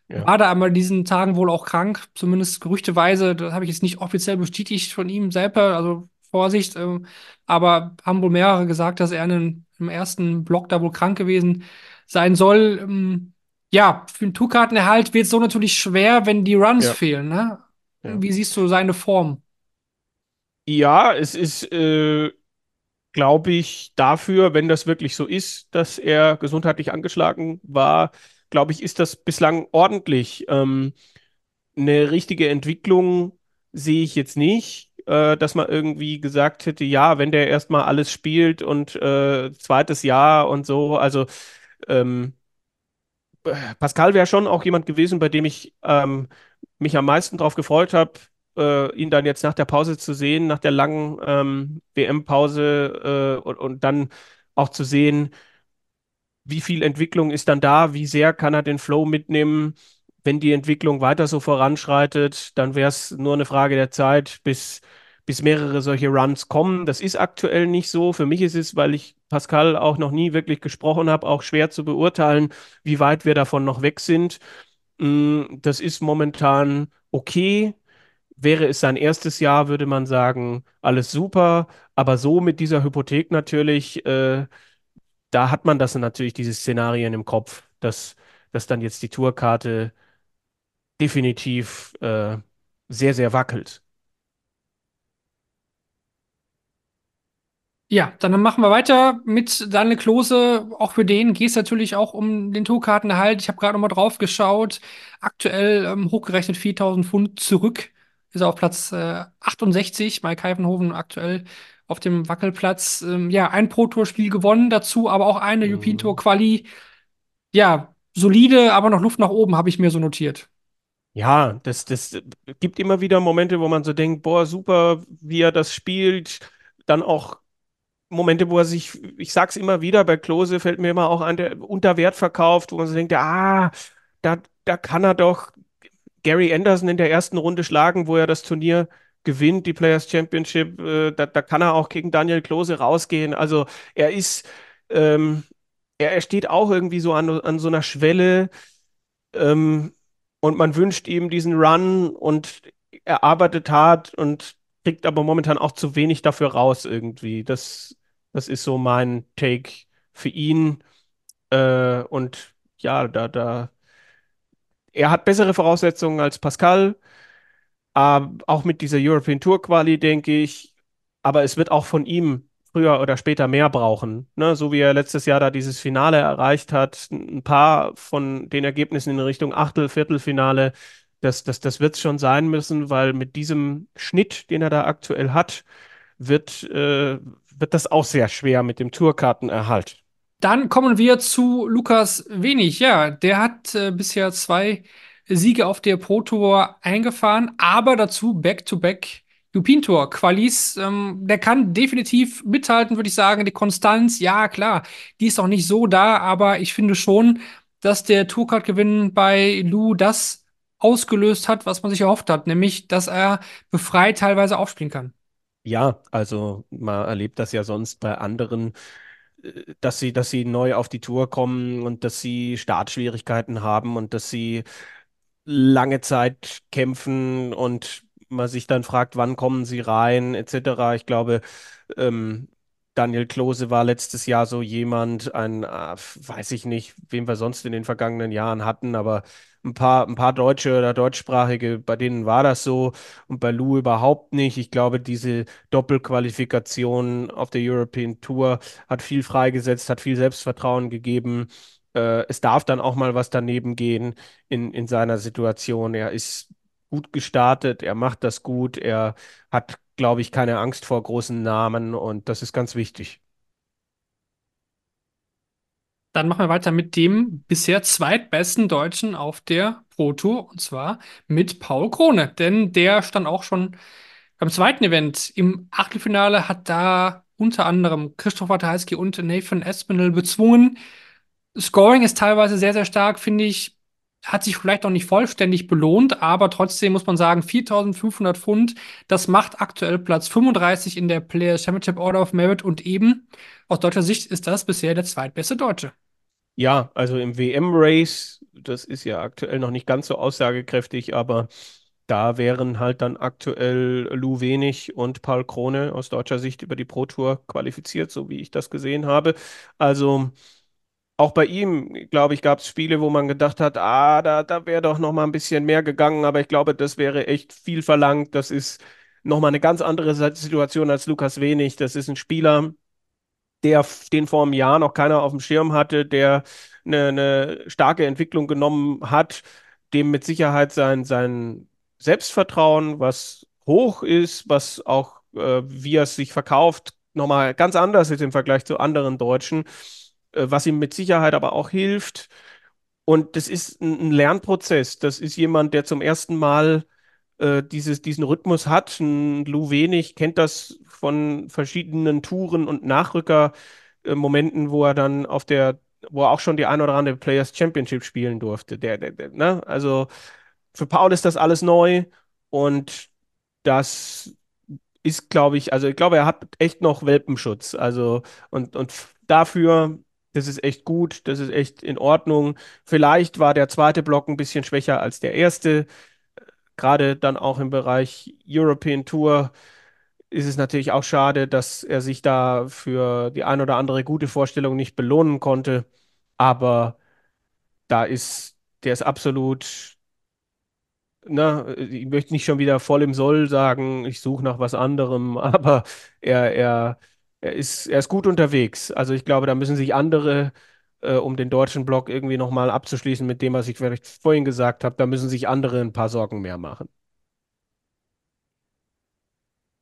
S4: Ja.
S2: War da aber diesen Tagen wohl auch krank, zumindest gerüchteweise. Das habe ich jetzt nicht offiziell bestätigt von ihm selber. Also Vorsicht. ähm, aber haben wohl mehrere gesagt, dass er einen, im ersten Block da wohl krank gewesen sein soll. Ähm, ja, für den Tourkartenerhalt wird es so natürlich schwer, wenn die Runs
S4: Ja.
S2: fehlen, ne?
S4: Ja.
S2: Wie siehst du seine Form?
S4: Ja, es ist, äh, glaube ich, dafür, wenn das wirklich so ist, dass er gesundheitlich angeschlagen war, glaube ich, ist das bislang ordentlich. Ähm, eine richtige Entwicklung sehe ich jetzt nicht, äh, dass man irgendwie gesagt hätte, ja, wenn der erstmal alles spielt und äh, zweites Jahr und so, also ähm, Pascal wäre schon auch jemand gewesen, bei dem ich ähm, mich am meisten drauf gefreut habe, äh, ihn dann jetzt nach der Pause zu sehen, nach der langen ähm, WM-Pause äh, und, und dann auch zu sehen, wie viel Entwicklung ist dann da, wie sehr kann er den Flow mitnehmen. Wenn die Entwicklung weiter so voranschreitet, dann wäre es nur eine Frage der Zeit, bis, bis mehrere solche Runs kommen. Das ist aktuell nicht so. Für mich ist es, weil ich Pascal auch noch nie wirklich gesprochen habe, auch schwer zu beurteilen, wie weit wir davon noch weg sind. Mm, das ist momentan okay. Wäre es sein erstes Jahr, würde man sagen, alles super. Aber so mit dieser Hypothek natürlich, äh, da hat man das natürlich, diese Szenarien im Kopf, dass, dass dann jetzt die Tourkarte definitiv äh, sehr, sehr wackelt.
S2: Ja, dann machen wir weiter mit Daniel Klose. Auch für den geht es natürlich auch um den Tourkartenerhalt. Ich habe gerade noch mal drauf geschaut. Aktuell ähm, hochgerechnet 4000 Pfund zurück. Ist er auf Platz äh, 68. Mike Heivenhoven aktuell auf dem Wackelplatz. Ähm, ja, ein Pro-Tour-Spiel gewonnen dazu, aber auch eine mhm. European Tour Quali. Ja, solide, aber noch Luft nach oben, habe ich mir so notiert.
S4: Ja, das, das gibt immer wieder Momente, wo man so denkt, boah, super, wie er das spielt. Dann auch Momente, wo er sich, ich sag's immer wieder, bei Klose fällt mir immer auch ein, der unter Wert verkauft, wo man so denkt, ah, da, da kann er doch Gary Anderson in der ersten Runde schlagen, wo er das Turnier gewinnt, die Players Championship. Äh, da, da kann er auch gegen Daniel Klose rausgehen. Also er ist, ähm, er, er steht auch irgendwie so an, an so einer Schwelle ähm, und man wünscht ihm diesen Run und er arbeitet hart und kriegt aber momentan auch zu wenig dafür raus irgendwie. Das, das ist so mein Take für ihn. Äh, und ja, da, da, er hat bessere Voraussetzungen als Pascal. Äh, auch mit dieser European Tour Quali, denke ich. Aber es wird auch von ihm früher oder später mehr brauchen. Ne? So wie er letztes Jahr da dieses Finale erreicht hat, ein paar von den Ergebnissen in Richtung Achtel, Viertelfinale, das, das, das wird es schon sein müssen, weil mit diesem Schnitt, den er da aktuell hat, wird, äh, wird das auch sehr schwer mit dem Tourkartenerhalt.
S2: Dann kommen wir zu Lukas Wenig. Ja, der hat äh, bisher zwei Siege auf der Pro Tour eingefahren, aber dazu Back-to-Back European Tour Qualis. Ähm, der kann definitiv mithalten, würde ich sagen. Die Konstanz, ja klar, die ist auch nicht so da, aber ich finde schon, dass der Tourcard-Gewinn bei Lou das ausgelöst hat, was man sich erhofft hat, nämlich, dass er befreit teilweise aufspielen kann.
S4: Ja, also man erlebt das ja sonst bei anderen, äh, dass sie, dass sie neu auf die Tour kommen und dass sie Startschwierigkeiten haben und dass sie lange Zeit kämpfen und man sich dann fragt, wann kommen sie rein, etc. Ich glaube, ähm, Daniel Klose war letztes Jahr so jemand, ein, äh, weiß ich nicht, wen wir sonst in den vergangenen Jahren hatten, aber ein paar, ein paar Deutsche oder Deutschsprachige, bei denen war das so und bei Lou überhaupt nicht. Ich glaube, diese Doppelqualifikation auf der European Tour hat viel freigesetzt, hat viel Selbstvertrauen gegeben. Äh, es darf dann auch mal was daneben gehen in, in seiner Situation. Er ist gut gestartet, er macht das gut, er hat, glaube ich, keine Angst vor großen Namen und das ist ganz wichtig.
S2: Dann machen wir weiter mit dem bisher zweitbesten Deutschen auf der Pro Tour und zwar mit Paul Krone, denn der stand auch schon beim zweiten Event im Achtelfinale, hat da unter anderem Christoph Watalski und Nathan Espinel bezwungen. Scoring ist teilweise sehr, sehr stark, finde ich. Hat sich vielleicht noch nicht vollständig belohnt, aber trotzdem muss man sagen, 4500 Pfund, das macht aktuell Platz 35 in der Players Championship Order of Merit und eben aus deutscher Sicht ist das bisher der zweitbeste Deutsche.
S4: Ja, also im WM-Race, das ist ja aktuell noch nicht ganz so aussagekräftig, aber da wären halt dann aktuell Lou Wenig und Paul Krone aus deutscher Sicht über die Pro Tour qualifiziert, so wie ich das gesehen habe. Also auch bei ihm, glaube ich, gab es Spiele, wo man gedacht hat, ah, da, da wäre doch noch mal ein bisschen mehr gegangen, aber ich glaube, das wäre echt viel verlangt. Das ist noch mal eine ganz andere Situation als Lukas Wenig. Das ist ein Spieler, der den vor einem Jahr noch keiner auf dem Schirm hatte, der eine, eine starke Entwicklung genommen hat, dem mit Sicherheit sein, sein Selbstvertrauen, was hoch ist, was auch, äh, wie er es sich verkauft, nochmal ganz anders ist im Vergleich zu anderen Deutschen, was ihm mit Sicherheit aber auch hilft. Und das ist ein, ein Lernprozess. Das ist jemand, der zum ersten Mal äh, dieses, diesen Rhythmus hat. Ein Lou Wenig kennt das von verschiedenen Touren und Nachrücker-Momenten, wo er dann auf der, wo er auch schon die ein oder andere Players Championship spielen durfte. Der, der, der, ne? Also für Paul ist das alles neu und das ist, glaube ich, also ich glaube, er hat echt noch Welpenschutz. Also und, und dafür, das ist echt gut, das ist echt in Ordnung. Vielleicht war der zweite Block ein bisschen schwächer als der erste. Gerade dann auch im Bereich European Tour ist es natürlich auch schade, dass er sich da für die ein oder andere gute Vorstellung nicht belohnen konnte. Aber da ist, der ist absolut na, ich möchte nicht schon wieder voll im Soll sagen, ich suche nach was anderem, aber er, er, er ist, er ist gut unterwegs. Also ich glaube, da müssen sich andere, äh, um den deutschen Block irgendwie nochmal abzuschließen mit dem, was ich vielleicht vorhin gesagt habe, da müssen sich andere ein paar Sorgen mehr machen.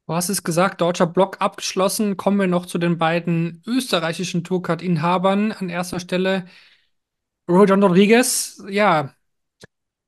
S2: Du hast es gesagt, deutscher Block abgeschlossen. Kommen wir noch zu den beiden österreichischen Tourcard-Inhabern. An erster Stelle Rojan Rodriguez. Ja,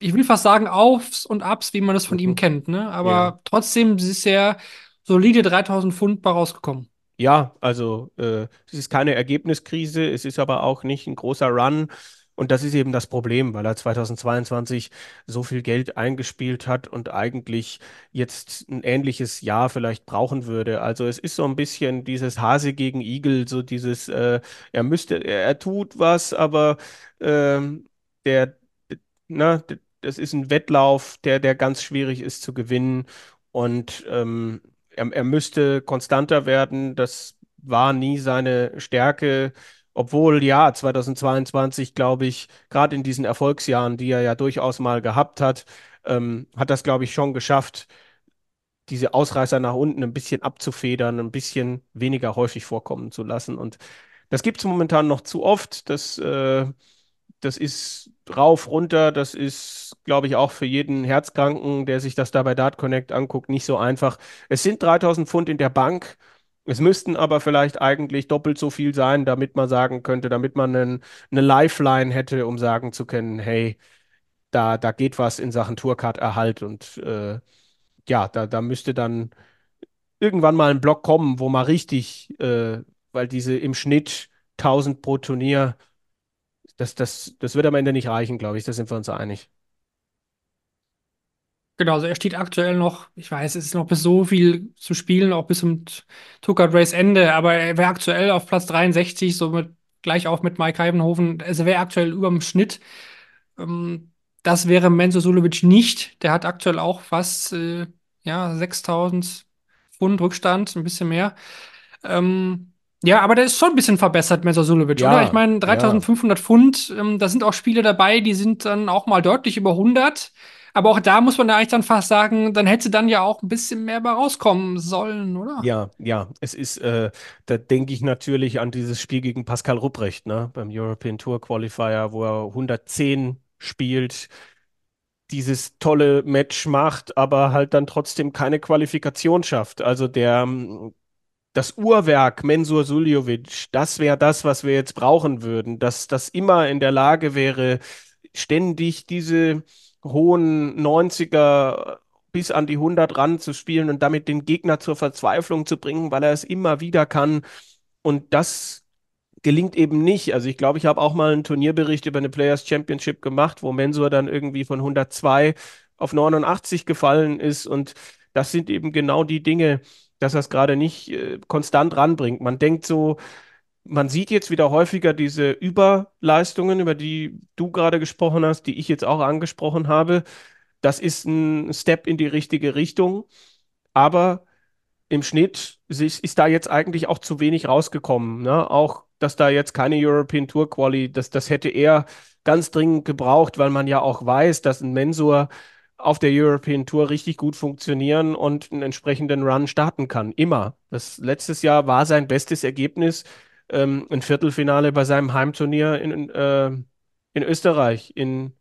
S2: ich will fast sagen, Aufs und Abs, wie man das von ihm
S4: Mhm.
S2: kennt, ne? Aber
S4: Ja.
S2: trotzdem ist er solide 3000 Pfund bei rausgekommen.
S4: Ja, also äh, es ist keine Ergebniskrise, es ist aber auch nicht ein großer Run. Und das ist eben das Problem, weil er 2022 so viel Geld eingespielt hat und eigentlich jetzt ein ähnliches Jahr vielleicht brauchen würde. Also es ist so ein bisschen dieses Hase gegen Igel, so dieses, äh, er müsste, er, er tut was, aber ähm, der, na, das ist ein Wettlauf, der, der ganz schwierig ist zu gewinnen. Und ähm, er, er müsste konstanter werden. Das war nie seine Stärke. Obwohl, ja, 2022, glaube ich, gerade in diesen Erfolgsjahren, die er ja durchaus mal gehabt hat, ähm, hat das, glaube ich, schon geschafft, diese Ausreißer nach unten ein bisschen abzufedern, ein bisschen weniger häufig vorkommen zu lassen. Und das gibt es momentan noch zu oft. Das, äh, das ist rauf, runter. Das ist, glaube ich, auch für jeden Herzkranken, der sich das da bei Dart Connect anguckt, nicht so einfach. Es sind 3000 Pfund in der Bank. Es müssten aber vielleicht eigentlich doppelt so viel sein, damit man sagen könnte, damit man einen, eine Lifeline hätte, um sagen zu können, hey, da, da geht was in Sachen Tourcard-Erhalt und äh, ja, da, da müsste dann irgendwann mal ein Block kommen, wo mal richtig, äh, weil diese im Schnitt 1000 pro Turnier, das, das, das wird am Ende nicht reichen, glaube ich, da sind wir uns einig.
S2: Genau, also er steht aktuell noch, ich weiß, es ist noch bis so viel zu spielen, auch bis zum Tourcard Race Ende, aber er wäre aktuell auf Platz 63, somit gleich auf mit Mike Heidenhofen. Also er wäre aktuell über dem Schnitt. Ähm, das wäre Menzo Sulovic nicht. Der hat aktuell auch fast äh, ja, 6000 Pfund Rückstand, ein bisschen mehr. Ähm, ja, aber der ist schon ein bisschen verbessert, Menzo Sulovic,
S4: Ja,
S2: oder? Ich meine,
S4: ja.
S2: 3500 Pfund, ähm, da sind auch Spiele dabei, die sind dann auch mal deutlich über 100. Aber auch da muss man da eigentlich dann fast sagen, dann hätte dann ja auch ein bisschen mehr bei rauskommen sollen, oder?
S4: Ja, ja, es ist, äh, da denke ich natürlich an dieses Spiel gegen Pascal Rupprecht, ne, beim European Tour Qualifier, wo er 110 spielt, dieses tolle Match macht, aber halt dann trotzdem keine Qualifikation schafft. Also der, mm, das Uhrwerk Mensur Suljovic, das wäre das, was wir jetzt brauchen würden, dass das immer in der Lage wäre, ständig diese hohen 90er bis an die 100 ran zu spielen und damit den Gegner zur Verzweiflung zu bringen, weil er es immer wieder kann. Und das gelingt eben nicht. Also ich glaube, ich habe auch mal einen Turnierbericht über eine Players Championship gemacht, wo Mensur dann irgendwie von 102 auf 89 gefallen ist. Und das sind eben genau die Dinge, dass er es gerade nicht äh, konstant ranbringt. Man denkt so, man sieht jetzt wieder häufiger diese Überleistungen, über die du gerade gesprochen hast, die ich jetzt auch angesprochen habe. Das ist ein Step in die richtige Richtung, aber im Schnitt ist, da jetzt eigentlich auch zu wenig rausgekommen. Ne? Auch, dass da jetzt keine European Tour Quali, das, das hätte er ganz dringend gebraucht, weil man ja auch weiß, dass ein Mensur auf der European Tour richtig gut funktionieren und einen entsprechenden Run starten kann. Immer. Das letztes Jahr war sein bestes Ergebnis ähm, ein Viertelfinale bei seinem Heimturnier in, äh, in Österreich, in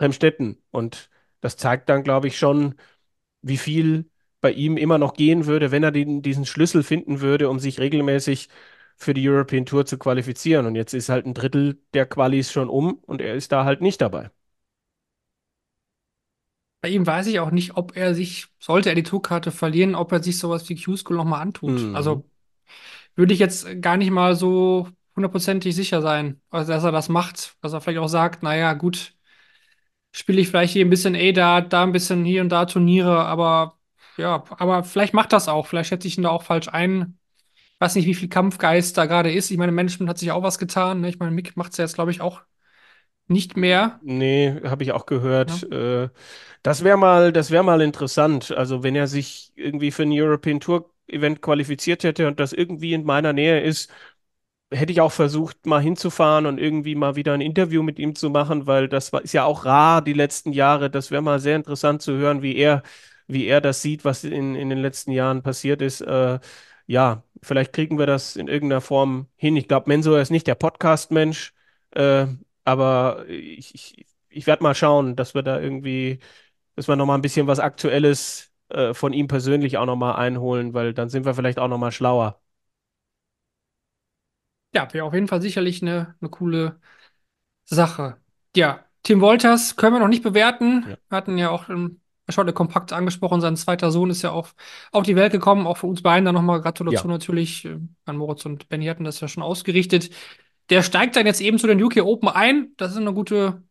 S4: Remstetten. Und das zeigt dann, glaube ich, schon, wie viel bei ihm immer noch gehen würde, wenn er den, diesen Schlüssel finden würde, um sich regelmäßig für die European Tour zu qualifizieren. Und jetzt ist halt ein Drittel der Qualis schon um und er ist da halt nicht dabei.
S2: Bei ihm weiß ich auch nicht, ob er sich, sollte er die Tourkarte verlieren, ob er sich sowas wie Q-School nochmal antut.
S4: Mhm.
S2: Also würde ich jetzt gar nicht mal so hundertprozentig sicher sein, also dass er das macht, dass er vielleicht auch sagt, naja, gut, spiele ich vielleicht hier ein bisschen A-Dart, da ein bisschen hier und da Turniere, aber ja, aber vielleicht macht das auch, vielleicht schätze ich ihn da auch falsch ein. Ich weiß nicht, wie viel Kampfgeist da gerade ist. Ich meine, Management hat sich auch was getan. Ne? Ich meine, Mick macht es ja jetzt, glaube ich, auch nicht mehr.
S4: Nee, habe ich auch gehört. Äh, das wäre mal, das wäre mal interessant. Also wenn er sich irgendwie für ein European Tour Event qualifiziert hätte und das irgendwie in meiner Nähe ist, hätte ich auch versucht, mal hinzufahren und irgendwie mal wieder ein Interview mit ihm zu machen, weil das war, ist ja auch rar die letzten Jahre. Das wäre mal sehr interessant zu hören, wie er, wie er das sieht, was in, in den letzten Jahren passiert ist. Äh, ja, vielleicht kriegen wir das in irgendeiner Form hin. Ich glaube, Mensur ist nicht der Podcast-Mensch, äh, aber ich, ich, ich werde mal schauen, dass wir da irgendwie, dass wir noch mal ein bisschen was Aktuelles äh, von ihm persönlich auch noch mal einholen, weil dann sind wir vielleicht auch noch mal schlauer.
S2: Ja, wäre auf jeden Fall sicherlich eine, eine coole Sache. Ja, Tim Wolters können wir noch nicht bewerten.
S4: Ja.
S2: Wir hatten ja auch ähm, schon kompakt angesprochen, sein zweiter Sohn ist ja auf, auf die Welt gekommen. Auch für uns beiden dann nochmal Gratulation
S4: Ja.
S2: natürlich. Äh, An Moritz und Benny hatten das ja schon ausgerichtet. Der steigt dann jetzt eben zu den UK Open ein. Das ist eine gute,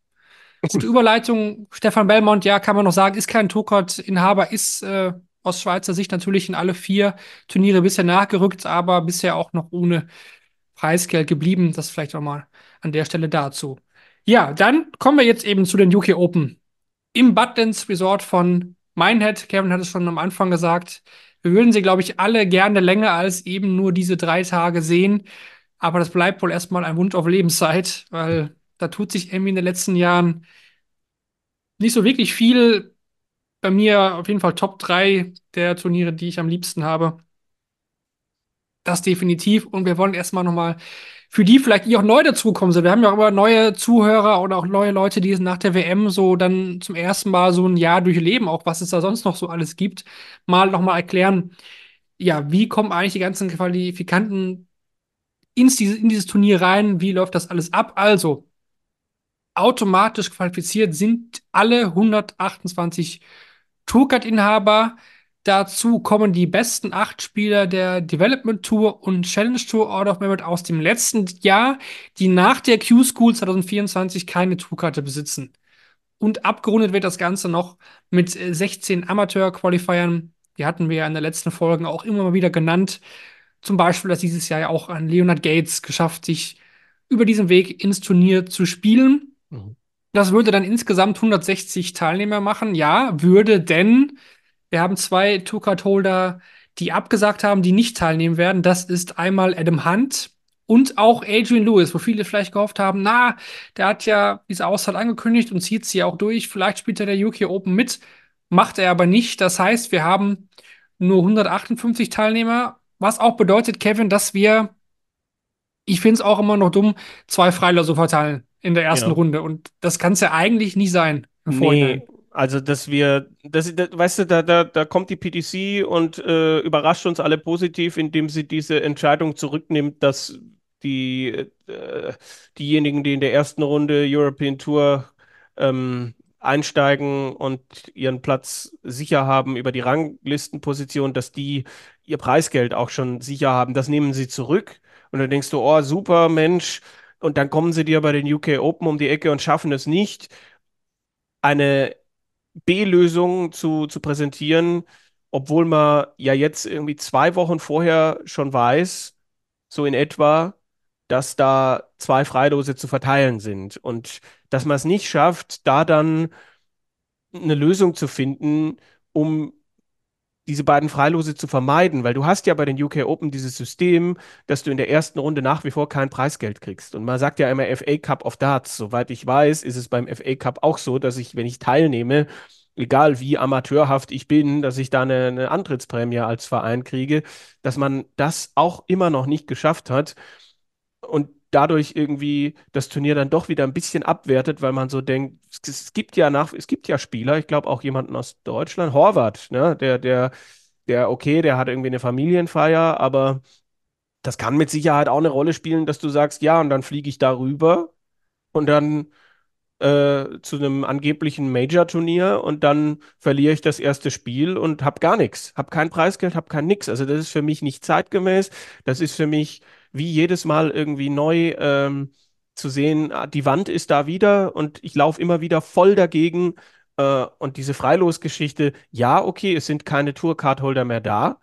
S2: gute Überleitung. Stefan Belmont, ja, kann man noch sagen, ist kein Tourcard-Inhaber, ist äh, aus Schweizer Sicht natürlich in alle vier Turniere bisher nachgerückt, aber bisher auch noch ohne Preisgeld geblieben. Das vielleicht auch mal an der Stelle dazu. Ja, dann kommen wir jetzt eben zu den UK Open. Im Butlins Resort von Minehead, Kevin hat es schon am Anfang gesagt, wir würden sie, glaube ich, alle gerne länger als eben nur diese drei Tage sehen. Aber das bleibt wohl erstmal ein Wunsch auf Lebenszeit, weil da tut sich irgendwie in den letzten Jahren nicht so wirklich viel. Bei mir auf jeden Fall Top 3 der Turniere, die ich am liebsten habe. Das definitiv. Und wir wollen erstmal nochmal für die vielleicht, die auch neu dazukommen sind. Wir haben ja auch immer neue Zuhörer oder auch neue Leute, die es nach der WM so dann zum ersten Mal so ein Jahr durchleben, auch was es da sonst noch so alles gibt, mal nochmal erklären, ja, wie kommen eigentlich die ganzen Qualifikanten ins in dieses Turnier rein? Wie läuft das alles ab? Also, automatisch qualifiziert sind alle 128 Tourcard-Inhaber. Dazu kommen die besten acht Spieler der Development Tour und Challenge Tour Out of Merit aus dem letzten Jahr, die nach der Q-School 2024 keine Tourkarte besitzen. Und abgerundet wird das Ganze noch mit äh, 16 Amateur-Qualifiern. Die hatten wir ja in den letzten Folgen auch immer mal wieder genannt. Zum Beispiel, dass dieses Jahr ja auch an Leonard Gates geschafft, sich über diesen Weg ins Turnier zu spielen.
S4: Mhm.
S2: Das würde dann insgesamt 160 Teilnehmer machen. Ja, würde, denn wir haben zwei Tourcard-Holder, die abgesagt haben, die nicht teilnehmen werden. Das ist einmal Adam Hunt und auch Adrian Lewis, wo viele vielleicht gehofft haben, na, der hat ja diese Auszeit angekündigt und zieht sie auch durch. Vielleicht spielt er der UK Open mit, macht er aber nicht. Das heißt, wir haben nur 158 Teilnehmer, was auch bedeutet, Kevin, dass wir, ich finde es auch immer noch dumm, zwei Freiläufe verteilen in der ersten
S4: Ja.
S2: Runde. Und das kann es ja eigentlich nicht sein.
S4: Nee, also dass wir, das, das, weißt du, da, da, da kommt die PDC und äh, überrascht uns alle positiv, indem sie diese Entscheidung zurücknimmt, dass die, äh, diejenigen, die in der ersten Runde European Tour ähm, einsteigen und ihren Platz sicher haben über die Ranglistenposition, dass die ihr Preisgeld auch schon sicher haben. Das nehmen sie zurück. Und dann denkst du, oh, super, Mensch. Und dann kommen sie dir bei den UK Open um die Ecke und schaffen es nicht eine B-Lösung zu, zu präsentieren, obwohl man ja jetzt irgendwie zwei Wochen vorher schon weiß, so in etwa, dass da zwei Freilose zu verteilen sind. Und dass man es nicht schafft, da dann eine Lösung zu finden, um diese beiden Freilose zu vermeiden, weil du hast ja bei den UK Open dieses System, dass du in der ersten Runde nach wie vor kein Preisgeld kriegst. Und man sagt ja immer FA Cup of Darts. Soweit ich weiß, ist es beim FA Cup auch so, dass ich, wenn ich teilnehme, egal wie amateurhaft ich bin, dass ich da eine, eine Antrittsprämie als Verein kriege, dass man das auch immer noch nicht geschafft hat und dadurch irgendwie das Turnier dann doch wieder ein bisschen abwertet, weil man so denkt, es, gibt ja nach, es gibt ja Spieler, ich glaube auch jemanden aus Deutschland, Horvath, ne, der, der, der, okay, der hat irgendwie eine Familienfeier, aber das kann mit Sicherheit auch eine Rolle spielen, dass du sagst, ja, und dann fliege ich darüber und dann äh, zu einem angeblichen Major-Turnier und dann verliere ich das erste Spiel und habe gar nichts. Habe kein Preisgeld, habe kein nix. Also das ist für mich nicht zeitgemäß. Das ist für mich wie jedes Mal irgendwie neu ähm, zu sehen, ah, die Wand ist da wieder und ich laufe immer wieder voll dagegen. Äh, und diese Freilosgeschichte, ja, okay, es sind keine Tourcard-Holder mehr da,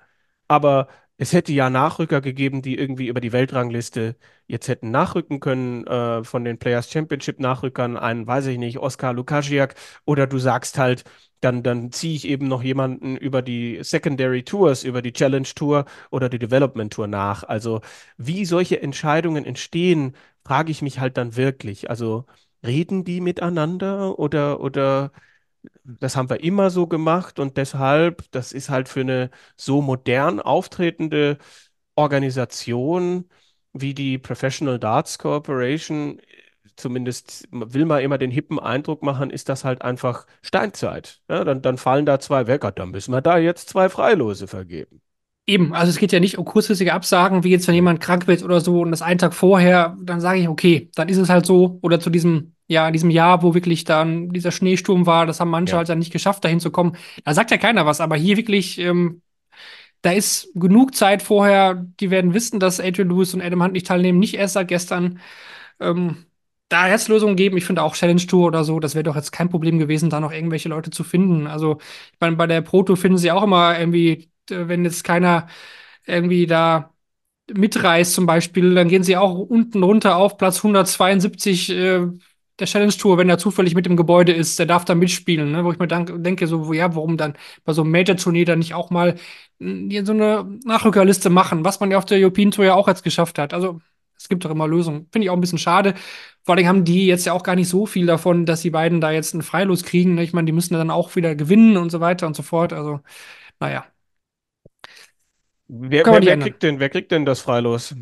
S4: aber es hätte ja Nachrücker gegeben, die irgendwie über die Weltrangliste jetzt hätten nachrücken können, äh, von den Players Championship Nachrückern, einen, weiß ich nicht, Oskar Lukasiak, oder du sagst halt, dann, dann ziehe ich eben noch jemanden über die Secondary Tours, über die Challenge Tour oder die Development Tour nach. Also wie solche Entscheidungen entstehen, frage ich mich halt dann wirklich. Also reden die miteinander oder, oder das haben wir immer so gemacht und deshalb, das ist halt für eine so modern auftretende Organisation wie die Professional Darts Corporation, zumindest will man immer den hippen Eindruck machen, ist das halt einfach Steinzeit. Ja, dann, dann fallen da zwei weg, dann müssen wir da jetzt zwei Freilose vergeben.
S2: Eben, also es geht ja nicht um kurzfristige Absagen, wie jetzt, wenn jemand krank wird oder so und das einen Tag vorher, dann sage ich, okay, dann ist es halt so. Oder zu diesem, ja, in diesem Jahr, wo wirklich dann dieser Schneesturm war, das haben manche
S4: Ja.
S2: halt dann nicht geschafft, dahin zu kommen. Da sagt ja keiner was, aber hier wirklich, ähm, da ist genug Zeit vorher, die werden wissen, dass Adrian Lewis und Adam Hunt nicht teilnehmen, nicht erst seit gestern. Ähm, da jetzt Lösungen geben, ich finde auch Challenge Tour oder so, das wäre doch jetzt kein Problem gewesen, da noch irgendwelche Leute zu finden. Also, ich meine, bei der Pro Tour finden sie auch immer irgendwie, äh, wenn jetzt keiner irgendwie da mitreist zum Beispiel, dann gehen sie auch unten runter auf Platz 172 äh, der Challenge Tour, wenn er zufällig mit im Gebäude ist, der darf da mitspielen, ne? Wo ich mir denke, so, ja, warum dann bei so einem Major-Turnier dann nicht auch mal mh, so eine Nachrückerliste machen, was man ja auf der European Tour ja auch jetzt geschafft hat. Also, es gibt doch immer Lösungen. Finde ich auch ein bisschen schade. Vor allem haben die jetzt ja auch gar nicht so viel davon, dass die beiden da jetzt einen Freilos kriegen. ne? Ich meine, die müssen dann auch wieder gewinnen und so weiter und so fort. Also, naja.
S4: Wer, wer, wer kriegt denn, wer kriegt denn das Freilos?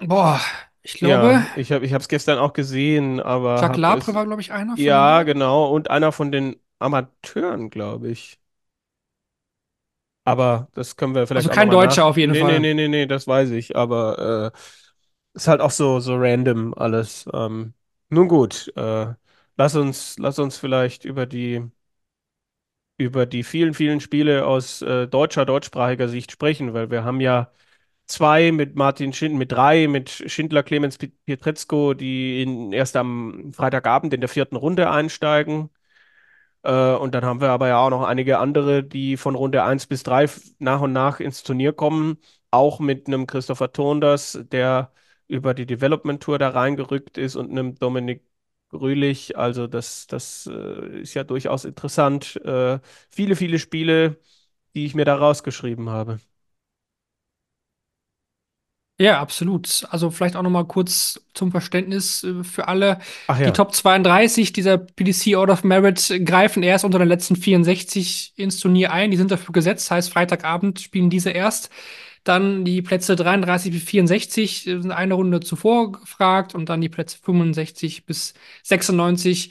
S2: Boah, ich glaube,
S4: Ja, ich habe ich es gestern auch gesehen, aber
S2: Jacques Labre war, glaube ich, einer von
S4: ja, genau, und einer von den Amateuren, glaube ich. Aber das können wir vielleicht
S2: Also kein Deutscher auf jeden
S4: Nee, nee,
S2: Fall.
S4: nee, nee, nee, das weiß ich, aber äh, ist halt auch so, so random alles. Ähm, nun gut, äh, lass uns, lass uns vielleicht über die, über die vielen, vielen Spiele aus äh, deutscher, deutschsprachiger Sicht sprechen, weil wir haben ja zwei mit Martin Schindler, mit drei mit Schindler, Clemens Pi- Pietrezco, die in, erst am Freitagabend in der vierten Runde einsteigen. Äh, und dann haben wir aber ja auch noch einige andere, die von Runde 1 bis 3 f- nach und nach ins Turnier kommen. Auch mit einem Christopher Tonders, der über die Development Tour da reingerückt ist und einem Dominik Grülich. Also das, das äh, ist ja durchaus interessant. Äh, viele, viele Spiele, die ich mir da rausgeschrieben habe.
S2: Ja, absolut. Also vielleicht auch noch mal kurz zum Verständnis äh, für alle.
S4: Ach
S2: Die
S4: ja.
S2: Top 32 dieser PDC Out of Merit greifen erst unter den letzten 64 ins Turnier ein. Die sind dafür gesetzt, heißt Freitagabend spielen diese erst. Dann die Plätze 33 bis 64 äh, sind eine Runde zuvor gefragt und dann die Plätze 65 bis 96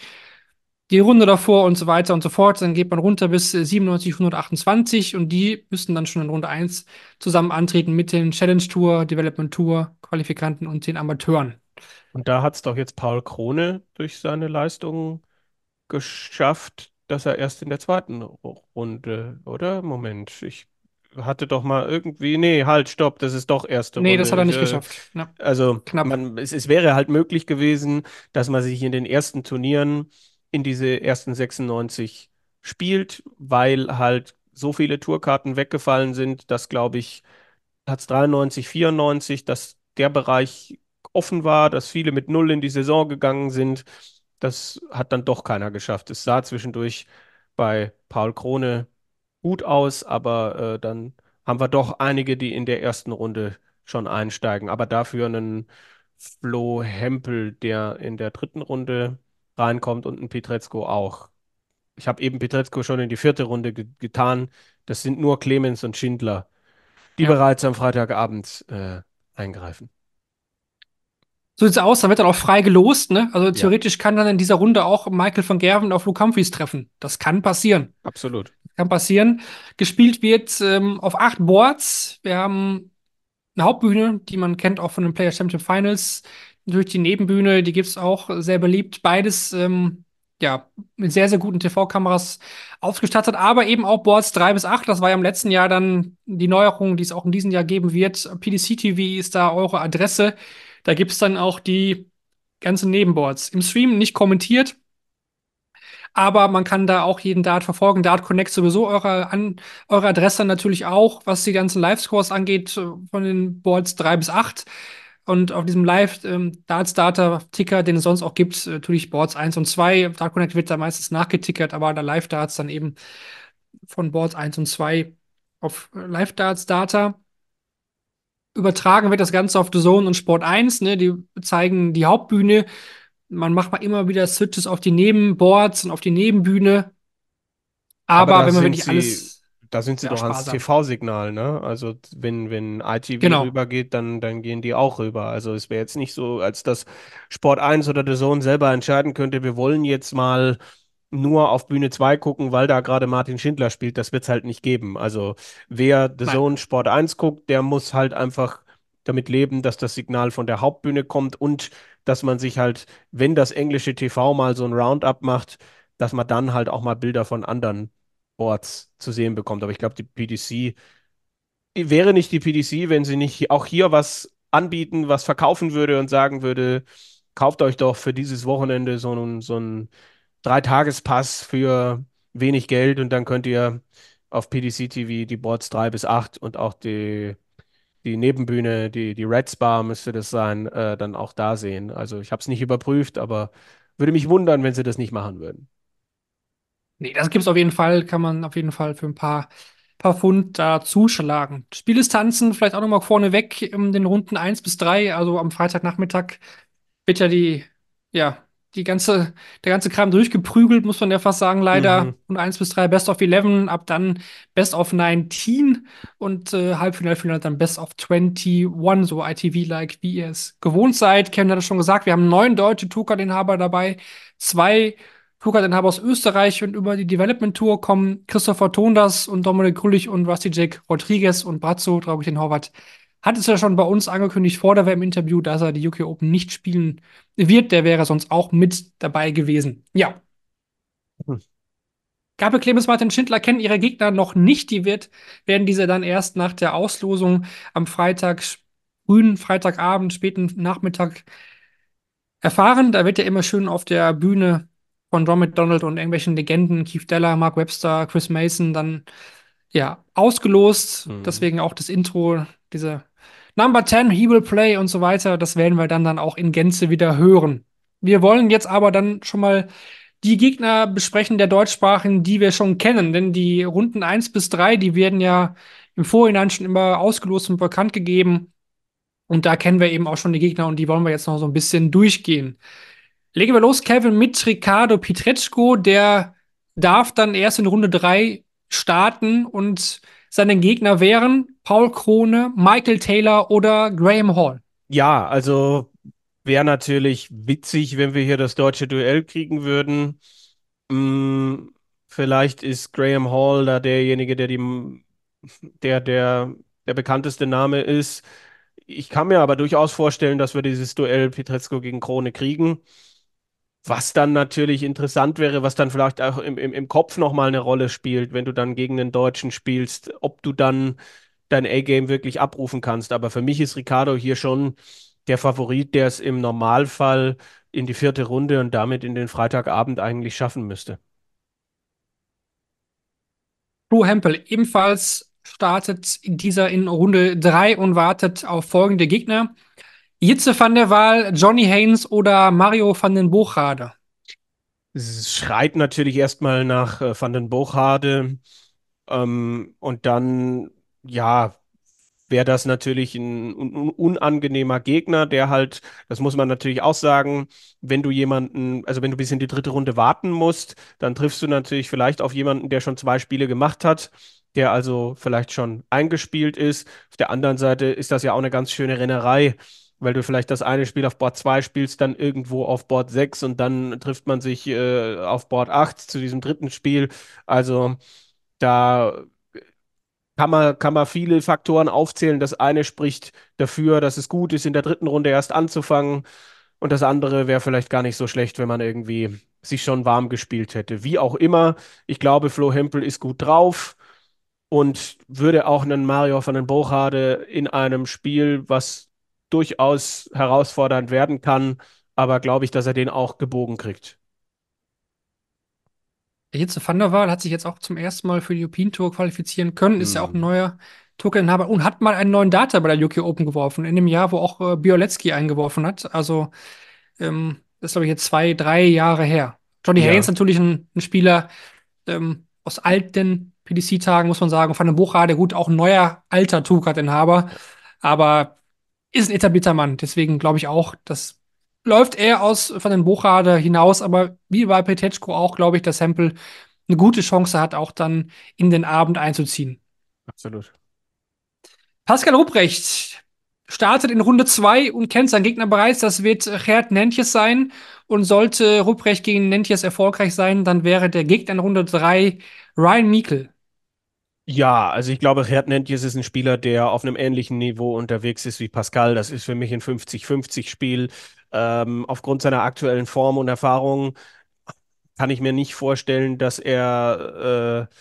S2: die Runde davor und so weiter und so fort. Dann geht man runter bis äh, 97, 128 und die müssen dann schon in Runde 1 zusammen antreten mit den Challenge Tour, Development Tour, Qualifikanten und den Amateuren.
S4: Und da hat es doch jetzt Paul Krone durch seine Leistungen geschafft, dass er erst in der zweiten Ru- Runde, oder? Moment, ich hatte doch mal irgendwie, nee, halt, stopp, das ist doch erste
S2: Nee, das hat
S4: Runde.
S2: er
S4: Ich,
S2: nicht
S4: äh,
S2: geschafft. Ja,
S4: also,
S2: knapp.
S4: man, es, es wäre halt möglich gewesen, dass man sich in den ersten Turnieren in diese ersten 96 spielt, weil halt so viele Tourkarten weggefallen sind, dass, glaube ich, Platz 93, 94, dass der Bereich offen war, dass viele mit Null in die Saison gegangen sind. Das hat dann doch keiner geschafft. Es sah zwischendurch bei Paul Krone gut aus, aber äh, dann haben wir doch einige, die in der ersten Runde schon einsteigen. Aber dafür einen Flo Hempel, der in der dritten Runde reinkommt und ein Pietrezco auch. Ich habe eben Pietrezco schon in die vierte Runde ge getan. Das sind nur Clemens und Schindler die
S2: Ja.
S4: bereits am Freitagabend äh, eingreifen.
S2: So sieht's aus, dann wird dann auch frei gelost, ne? Also
S4: Ja.
S2: theoretisch kann dann in dieser Runde auch Michael van Gerven auf Luke Humphries treffen. Das kann passieren.
S4: Absolut.
S2: Kann passieren. Gespielt wird ähm, auf acht Boards. Wir haben eine Hauptbühne, die man kennt auch von den Player Championship Finals. Durch die Nebenbühne, die gibt es auch sehr beliebt. Beides, ähm, ja, mit sehr, sehr guten TV-Kameras ausgestattet, aber eben auch Boards 3 bis 8. Das war ja im letzten Jahr dann die Neuerung, die es auch in diesem Jahr geben wird. PDC TV ist da eure Adresse. Da gibt es dann auch die ganzen Nebenboards. Im Stream nicht kommentiert, aber man kann da auch jeden Dart verfolgen. Dart Connect sowieso eure, an, eure Adresse natürlich auch, was die ganzen Live-Scores angeht, äh, von den Boards 3 bis 8. Und auf diesem Live-Darts-Data-Ticker, ähm, den es sonst auch gibt, äh, natürlich Boards 1 und 2. Dart Connect wird da meistens nachgetickert, aber da Live-Darts dann eben von Boards 1 und 2 auf äh, Live-Darts-Data. Übertragen wird das Ganze auf The Zone und Sport 1. Ne? Die zeigen die Hauptbühne man macht mal immer wieder Switches auf die Nebenboards und auf die Nebenbühne. Aber, Aber wenn man wirklich alles.
S4: Da sind sie doch ans TV-Signal, ne? Also wenn, wenn ITV
S2: genau.
S4: rübergeht, dann, dann gehen die auch rüber. Also es wäre jetzt nicht so, als dass Sport 1 oder The Zone selber entscheiden könnte, wir wollen jetzt mal nur auf Bühne 2 gucken, weil da gerade Martin Schindler spielt, das wird es halt nicht geben. Also wer The Nein. Zone Sport 1 guckt, der muss halt einfach damit leben, dass das Signal von der Hauptbühne kommt und dass man sich halt, wenn das englische TV mal so ein Roundup macht, dass man dann halt auch mal Bilder von anderen Boards zu sehen bekommt. Aber ich glaube, die PDC wäre nicht die PDC, wenn sie nicht auch hier was anbieten, was verkaufen würde und sagen würde, kauft euch doch für dieses Wochenende so einen, so einen Dreitagespass für wenig Geld und dann könnt ihr auf PDC TV die Boards 3 bis 8 und auch die die Nebenbühne, die, die Reds Bar müsste das sein, äh, dann auch da sehen. Also ich habe es nicht überprüft, aber würde mich wundern, wenn sie das nicht machen würden.
S2: Nee, das gibt es auf jeden Fall, kann man auf jeden Fall für ein paar, paar Pfund da zuschlagen. Spieldistanzen vielleicht auch nochmal vorneweg in den Runden 1 bis 3, also am Freitagnachmittag wird ja die, ja, die ganze, der ganze Kram durchgeprügelt, muss man ja fast sagen, leider. Mhm. Und 1 bis 3 Best of 11, ab dann Best of 19 und äh, Halbfinale dann Best of 21, so ITV-like, wie ihr es gewohnt seid. Kevin hat es schon gesagt, wir haben neun deutsche Tuka-Inhaber dabei, zwei Tuka-Inhaber aus Österreich und über die Development Tour kommen Christopher Tondas und Dominik Grüllich und Rusty Jack Rodriguez und Brazzo, glaube ich, den Horvath hat es ja schon bei uns angekündigt vor der WM-Interview, dass er die UK Open nicht spielen wird. Der wäre sonst auch mit dabei gewesen. Ja. Hm. Gabriel Clemens Martin Schindler kennen ihre Gegner noch nicht. Die wird, werden diese dann erst nach der Auslosung am Freitag, frühen Freitagabend, späten Nachmittag erfahren. Da wird ja immer schön auf der Bühne von Ron McDonald und irgendwelchen Legenden, Keith Deller, Mark Webster, Chris Mason, dann ja ausgelost. Mhm. Deswegen auch das Intro, diese Number 10, He Will Play und so weiter, das werden wir dann, dann auch in Gänze wieder hören. Wir wollen jetzt aber dann schon mal die Gegner besprechen der Deutschsprachen, die wir schon kennen, denn die Runden 1 bis 3, die werden ja im Vorhinein schon immer ausgelost und bekannt gegeben. Und da kennen wir eben auch schon die Gegner und die wollen wir jetzt noch so ein bisschen durchgehen. Legen wir los, Kevin, mit Ricardo Pietreczko. Der darf dann erst in Runde 3 starten und seine Gegner wären Paul Krone, Michael Taylor oder Graham Hall.
S4: Ja, also wäre natürlich witzig, wenn wir hier das deutsche Duell kriegen würden. Hm, vielleicht ist Graham Hall da derjenige, der die, der, der, der bekannteste Name ist. Ich kann mir aber durchaus vorstellen, dass wir dieses Duell Petresco gegen Krone kriegen. Was dann natürlich interessant wäre, was dann vielleicht auch im, im, im Kopf nochmal eine Rolle spielt, wenn du dann gegen den Deutschen spielst, ob du dann dein A-Game wirklich abrufen kannst. Aber für mich ist Ricardo hier schon der Favorit, der es im Normalfall in die vierte Runde und damit in den Freitagabend eigentlich schaffen müsste.
S2: Drew Hempel ebenfalls startet in dieser in Runde 3 und wartet auf folgende Gegner. Jitze van der Waal, Johnny Haynes oder Mario van den Bochade?
S4: Es schreit natürlich erstmal nach äh, van den Bochade. Ähm, und dann, ja, wäre das natürlich ein, un unangenehmer Gegner, der halt, das muss man natürlich auch sagen, wenn du jemanden, also wenn du bis in die dritte Runde warten musst, dann triffst du natürlich vielleicht auf jemanden, der schon zwei Spiele gemacht hat, der also vielleicht schon eingespielt ist. Auf der anderen Seite ist das ja auch eine ganz schöne Rennerei weil du vielleicht das eine Spiel auf Board 2 spielst, dann irgendwo auf Board 6 und dann trifft man sich äh, auf Board 8 zu diesem dritten Spiel. Also da kann man, kann man viele Faktoren aufzählen. Das eine spricht dafür, dass es gut ist, in der dritten Runde erst anzufangen. Und das andere wäre vielleicht gar nicht so schlecht, wenn man irgendwie sich schon warm gespielt hätte. Wie auch immer, ich glaube, Flo Hempel ist gut drauf und würde auch einen Mario van den Bochade in einem Spiel, was durchaus herausfordernd werden kann, aber glaube ich, dass er den auch gebogen kriegt.
S2: Der Jitze van der Waal hat sich jetzt auch zum ersten Mal für die European Tour qualifizieren können, ist ja auch ein
S4: Hm.
S2: neuer Tokeninhaber und hat mal einen neuen Data bei der UK Open geworfen, in dem Jahr, wo auch äh, Biolecki eingeworfen hat. Also, ähm, das ist, glaube ich, jetzt zwei, drei Jahre her. Johnny
S4: Ja.
S2: Haynes natürlich ein, ein Spieler ähm, aus alten PDC-Tagen, muss man sagen. Van den Buchade, gut, auch ein neuer alter Tourcard-Inhaber, aber ist ein etablierter Mann. Deswegen glaube ich auch, das läuft eher aus von den Buchade hinaus, aber wie bei Petechko auch, glaube ich, dass Hempel eine gute Chance hat, auch dann in den Abend einzuziehen.
S4: Absolut.
S2: Pascal Ruprecht startet in Runde 2 und kennt seinen Gegner bereits. Das wird Gerd Nentjes sein. Und sollte Ruprecht gegen Nentjes erfolgreich sein, dann wäre der Gegner in Runde 3 Ryan Meikle.
S4: Ja, also ich glaube, Gerd Nentjes ist ein Spieler, der auf einem ähnlichen Niveau unterwegs ist wie Pascal. Das ist für mich ein 50-50-Spiel. Ähm, aufgrund seiner aktuellen Form und Erfahrung kann ich mir nicht vorstellen, dass er, äh,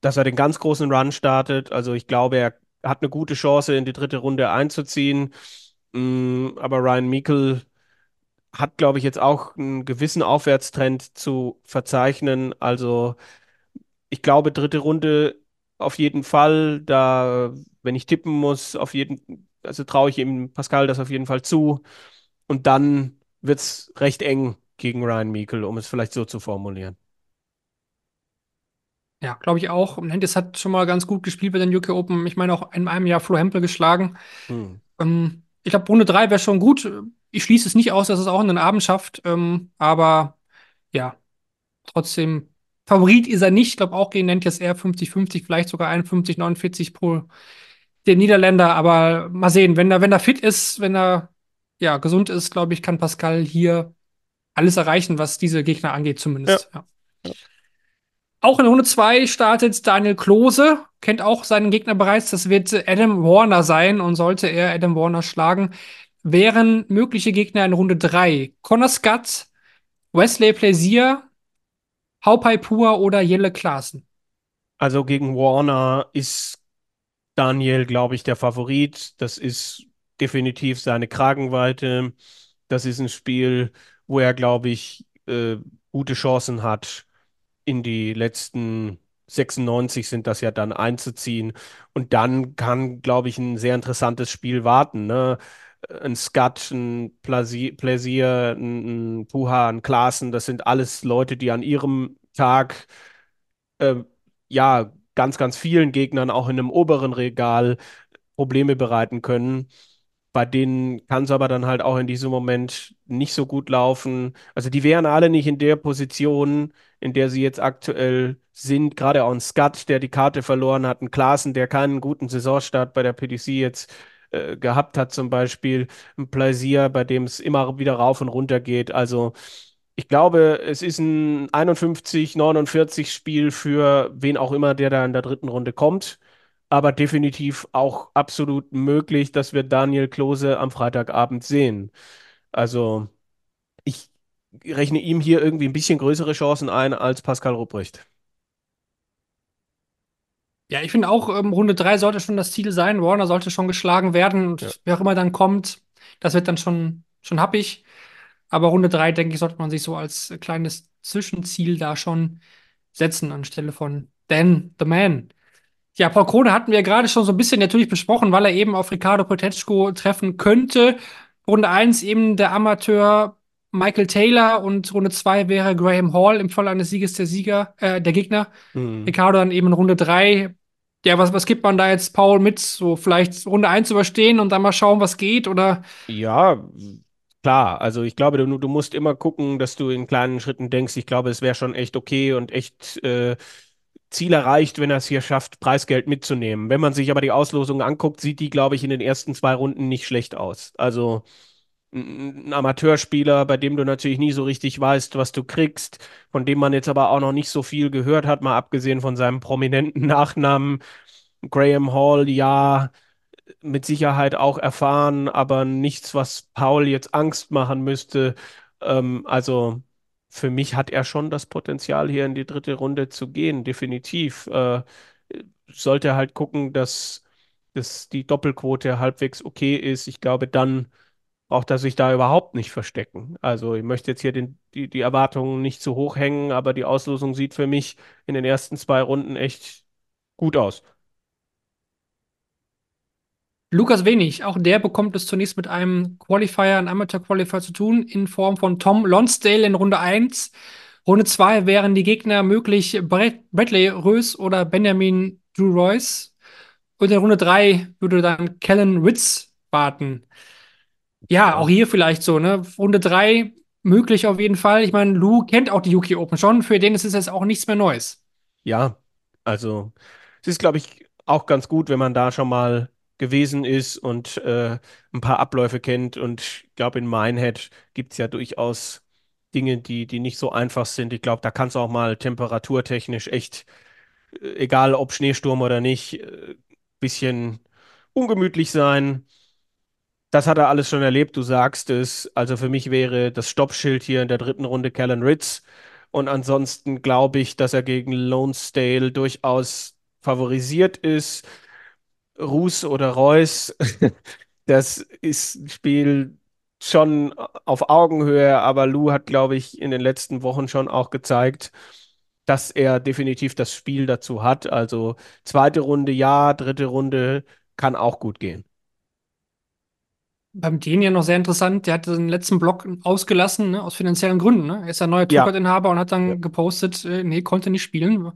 S4: dass er den ganz großen Run startet. Also ich glaube, er hat eine gute Chance, in die dritte Runde einzuziehen. Mm, aber Ryan Meikle hat, glaube ich, jetzt auch einen gewissen Aufwärtstrend zu verzeichnen. Also ich glaube, dritte Runde auf jeden Fall. Da, wenn ich tippen muss, auf jeden, also traue ich ihm Pascal das auf jeden Fall zu. Und dann wird es recht eng gegen Ryan Meikle, um es vielleicht so zu formulieren.
S2: Ja, glaube ich auch. Und Nentjes hat schon mal ganz gut gespielt bei den UK Open. Ich meine auch in einem Jahr Flo Hempel geschlagen.
S4: Hm.
S2: Ähm, ich glaube, Runde 3 wäre schon gut. Ich schließe es nicht aus, dass es auch in den Abend schafft. Ähm, aber ja, trotzdem, Favorit ist er nicht. Ich glaube auch gegen Nentjes eher 50-50, vielleicht sogar 51-49 pro den Niederländer. Aber mal sehen, wenn er, wenn er fit ist, wenn er ja, gesund ist, glaube ich, kann Pascal hier alles erreichen, was diese Gegner angeht, zumindest. Ja. Auch in Runde 2 startet Daniel Klose, kennt auch seinen Gegner bereits. Das wird Adam Warner sein und sollte er Adam Warner schlagen, wären mögliche Gegner in Runde 3 Connor Scott, Wesley Plaisir, Haupai Pua oder Jelle Klaassen.
S4: Also gegen Warner ist Daniel, glaube ich, der Favorit. Das ist definitiv seine Kragenweite. Das ist ein Spiel, wo er, glaube ich, äh, gute Chancen hat, in die letzten 96 sind das ja dann einzuziehen. Und dann kann, glaube ich, ein sehr interessantes Spiel warten. Ne? Ein Skat, ein Plaisir, ein, ein Puha, ein Klaassen, das sind alles Leute, die an ihrem Tag äh, ja ganz, ganz vielen Gegnern auch in einem oberen Regal Probleme bereiten können. Bei denen kann es aber dann halt auch in diesem Moment nicht so gut laufen. Also die wären alle nicht in der Position, in der sie jetzt aktuell sind. Gerade auch ein Skat, der die Karte verloren hat, ein Klaassen, der keinen guten Saisonstart bei der PDC jetzt äh, gehabt hat, zum Beispiel. Ein Plaisir, bei dem es immer wieder rauf und runter geht. Also ich glaube, es ist ein 51-49 Spiel für wen auch immer, der da in der dritten Runde kommt aber definitiv auch absolut möglich, dass wir Daniel Klose am Freitagabend sehen. Also ich rechne ihm hier irgendwie ein bisschen größere Chancen ein als Pascal Rupprecht.
S2: Ja, ich finde auch, ähm, Runde 3 sollte schon das Ziel sein. Warner sollte schon geschlagen werden. Und
S4: Ja.
S2: wer auch immer dann kommt, das wird dann schon, schon happig. Aber Runde 3, denke ich, sollte man sich so als kleines Zwischenziel da schon setzen, anstelle von Dan, the Man. Ja, Paul Krone hatten wir gerade schon so ein bisschen natürlich besprochen, weil er eben auf Ricardo Potechko treffen könnte. Runde 1 eben der Amateur Michael Taylor und Runde 2 wäre Graham Hall im Fall eines Sieges der Sieger, äh, der Gegner.
S4: Hm.
S2: Ricardo dann eben in Runde 3. Ja, was, was gibt man da jetzt Paul mit? So vielleicht Runde 1 überstehen und dann mal schauen, was geht? Oder
S4: Ja, klar. Also ich glaube, du, du musst immer gucken, dass du in kleinen Schritten denkst. Ich glaube, es wäre schon echt okay und echt äh, Ziel erreicht, wenn er es hier schafft, Preisgeld mitzunehmen. Wenn man sich aber die Auslosung anguckt, sieht die, glaube ich, in den ersten zwei Runden nicht schlecht aus. Also ein Amateurspieler, bei dem du natürlich nie so richtig weißt, was du kriegst, von dem man jetzt aber auch noch nicht so viel gehört hat, mal abgesehen von seinem prominenten Nachnamen. Graham Hall, ja, mit Sicherheit auch erfahren, aber nichts, was Paul jetzt Angst machen müsste. Ähm, also für mich hat er schon das Potenzial, hier in die dritte Runde zu gehen, definitiv. Äh, sollte halt gucken, dass, dass die Doppelquote halbwegs okay ist. Ich glaube, dann braucht er sich da überhaupt nicht verstecken. Also ich möchte jetzt hier den, die, die Erwartungen nicht zu hoch hängen, aber die Auslosung sieht für mich in den ersten zwei Runden echt gut aus.
S2: Lukas Wenig, auch der bekommt es zunächst mit einem Qualifier, einem Amateur-Qualifier zu tun, in Form von Tom Lonsdale in Runde 1. Runde 2 wären die Gegner möglich Brad Bradley Rös oder Benjamin Drew Royce. Und in Runde 3 würde dann Kellen Ritz warten. Ja, auch hier vielleicht so, ne? Runde 3 möglich auf jeden Fall. Ich meine, Lou kennt auch die UK Open schon. Für den ist es jetzt auch nichts mehr Neues.
S4: Ja, also es ist, glaube ich, auch ganz gut, wenn man da schon mal gewesen ist und äh, ein paar Abläufe kennt. Und ich glaube, in Minehead gibt es ja durchaus Dinge, die, die nicht so einfach sind. Ich glaube, da kann es auch mal temperaturtechnisch echt, äh, egal ob Schneesturm oder nicht, äh, bisschen ungemütlich sein. Das hat er alles schon erlebt, du sagst es. Also für mich wäre das Stoppschild hier in der dritten Runde Callan Ritz. Und ansonsten glaube ich, dass er gegen Lonesdale durchaus favorisiert ist. Ruß oder Reus, das ist ein Spiel schon auf Augenhöhe, aber Lou hat, glaube ich, in den letzten Wochen schon auch gezeigt, dass er definitiv das Spiel dazu hat. Also zweite Runde ja, dritte Runde kann auch gut gehen.
S2: Beim Den ja noch sehr interessant, der hat den letzten Block ausgelassen, ne, aus finanziellen Gründen. Ne? Er ist ein neuer Tourcard-Inhaber und hat dann ja. gepostet, äh, nee, konnte nicht spielen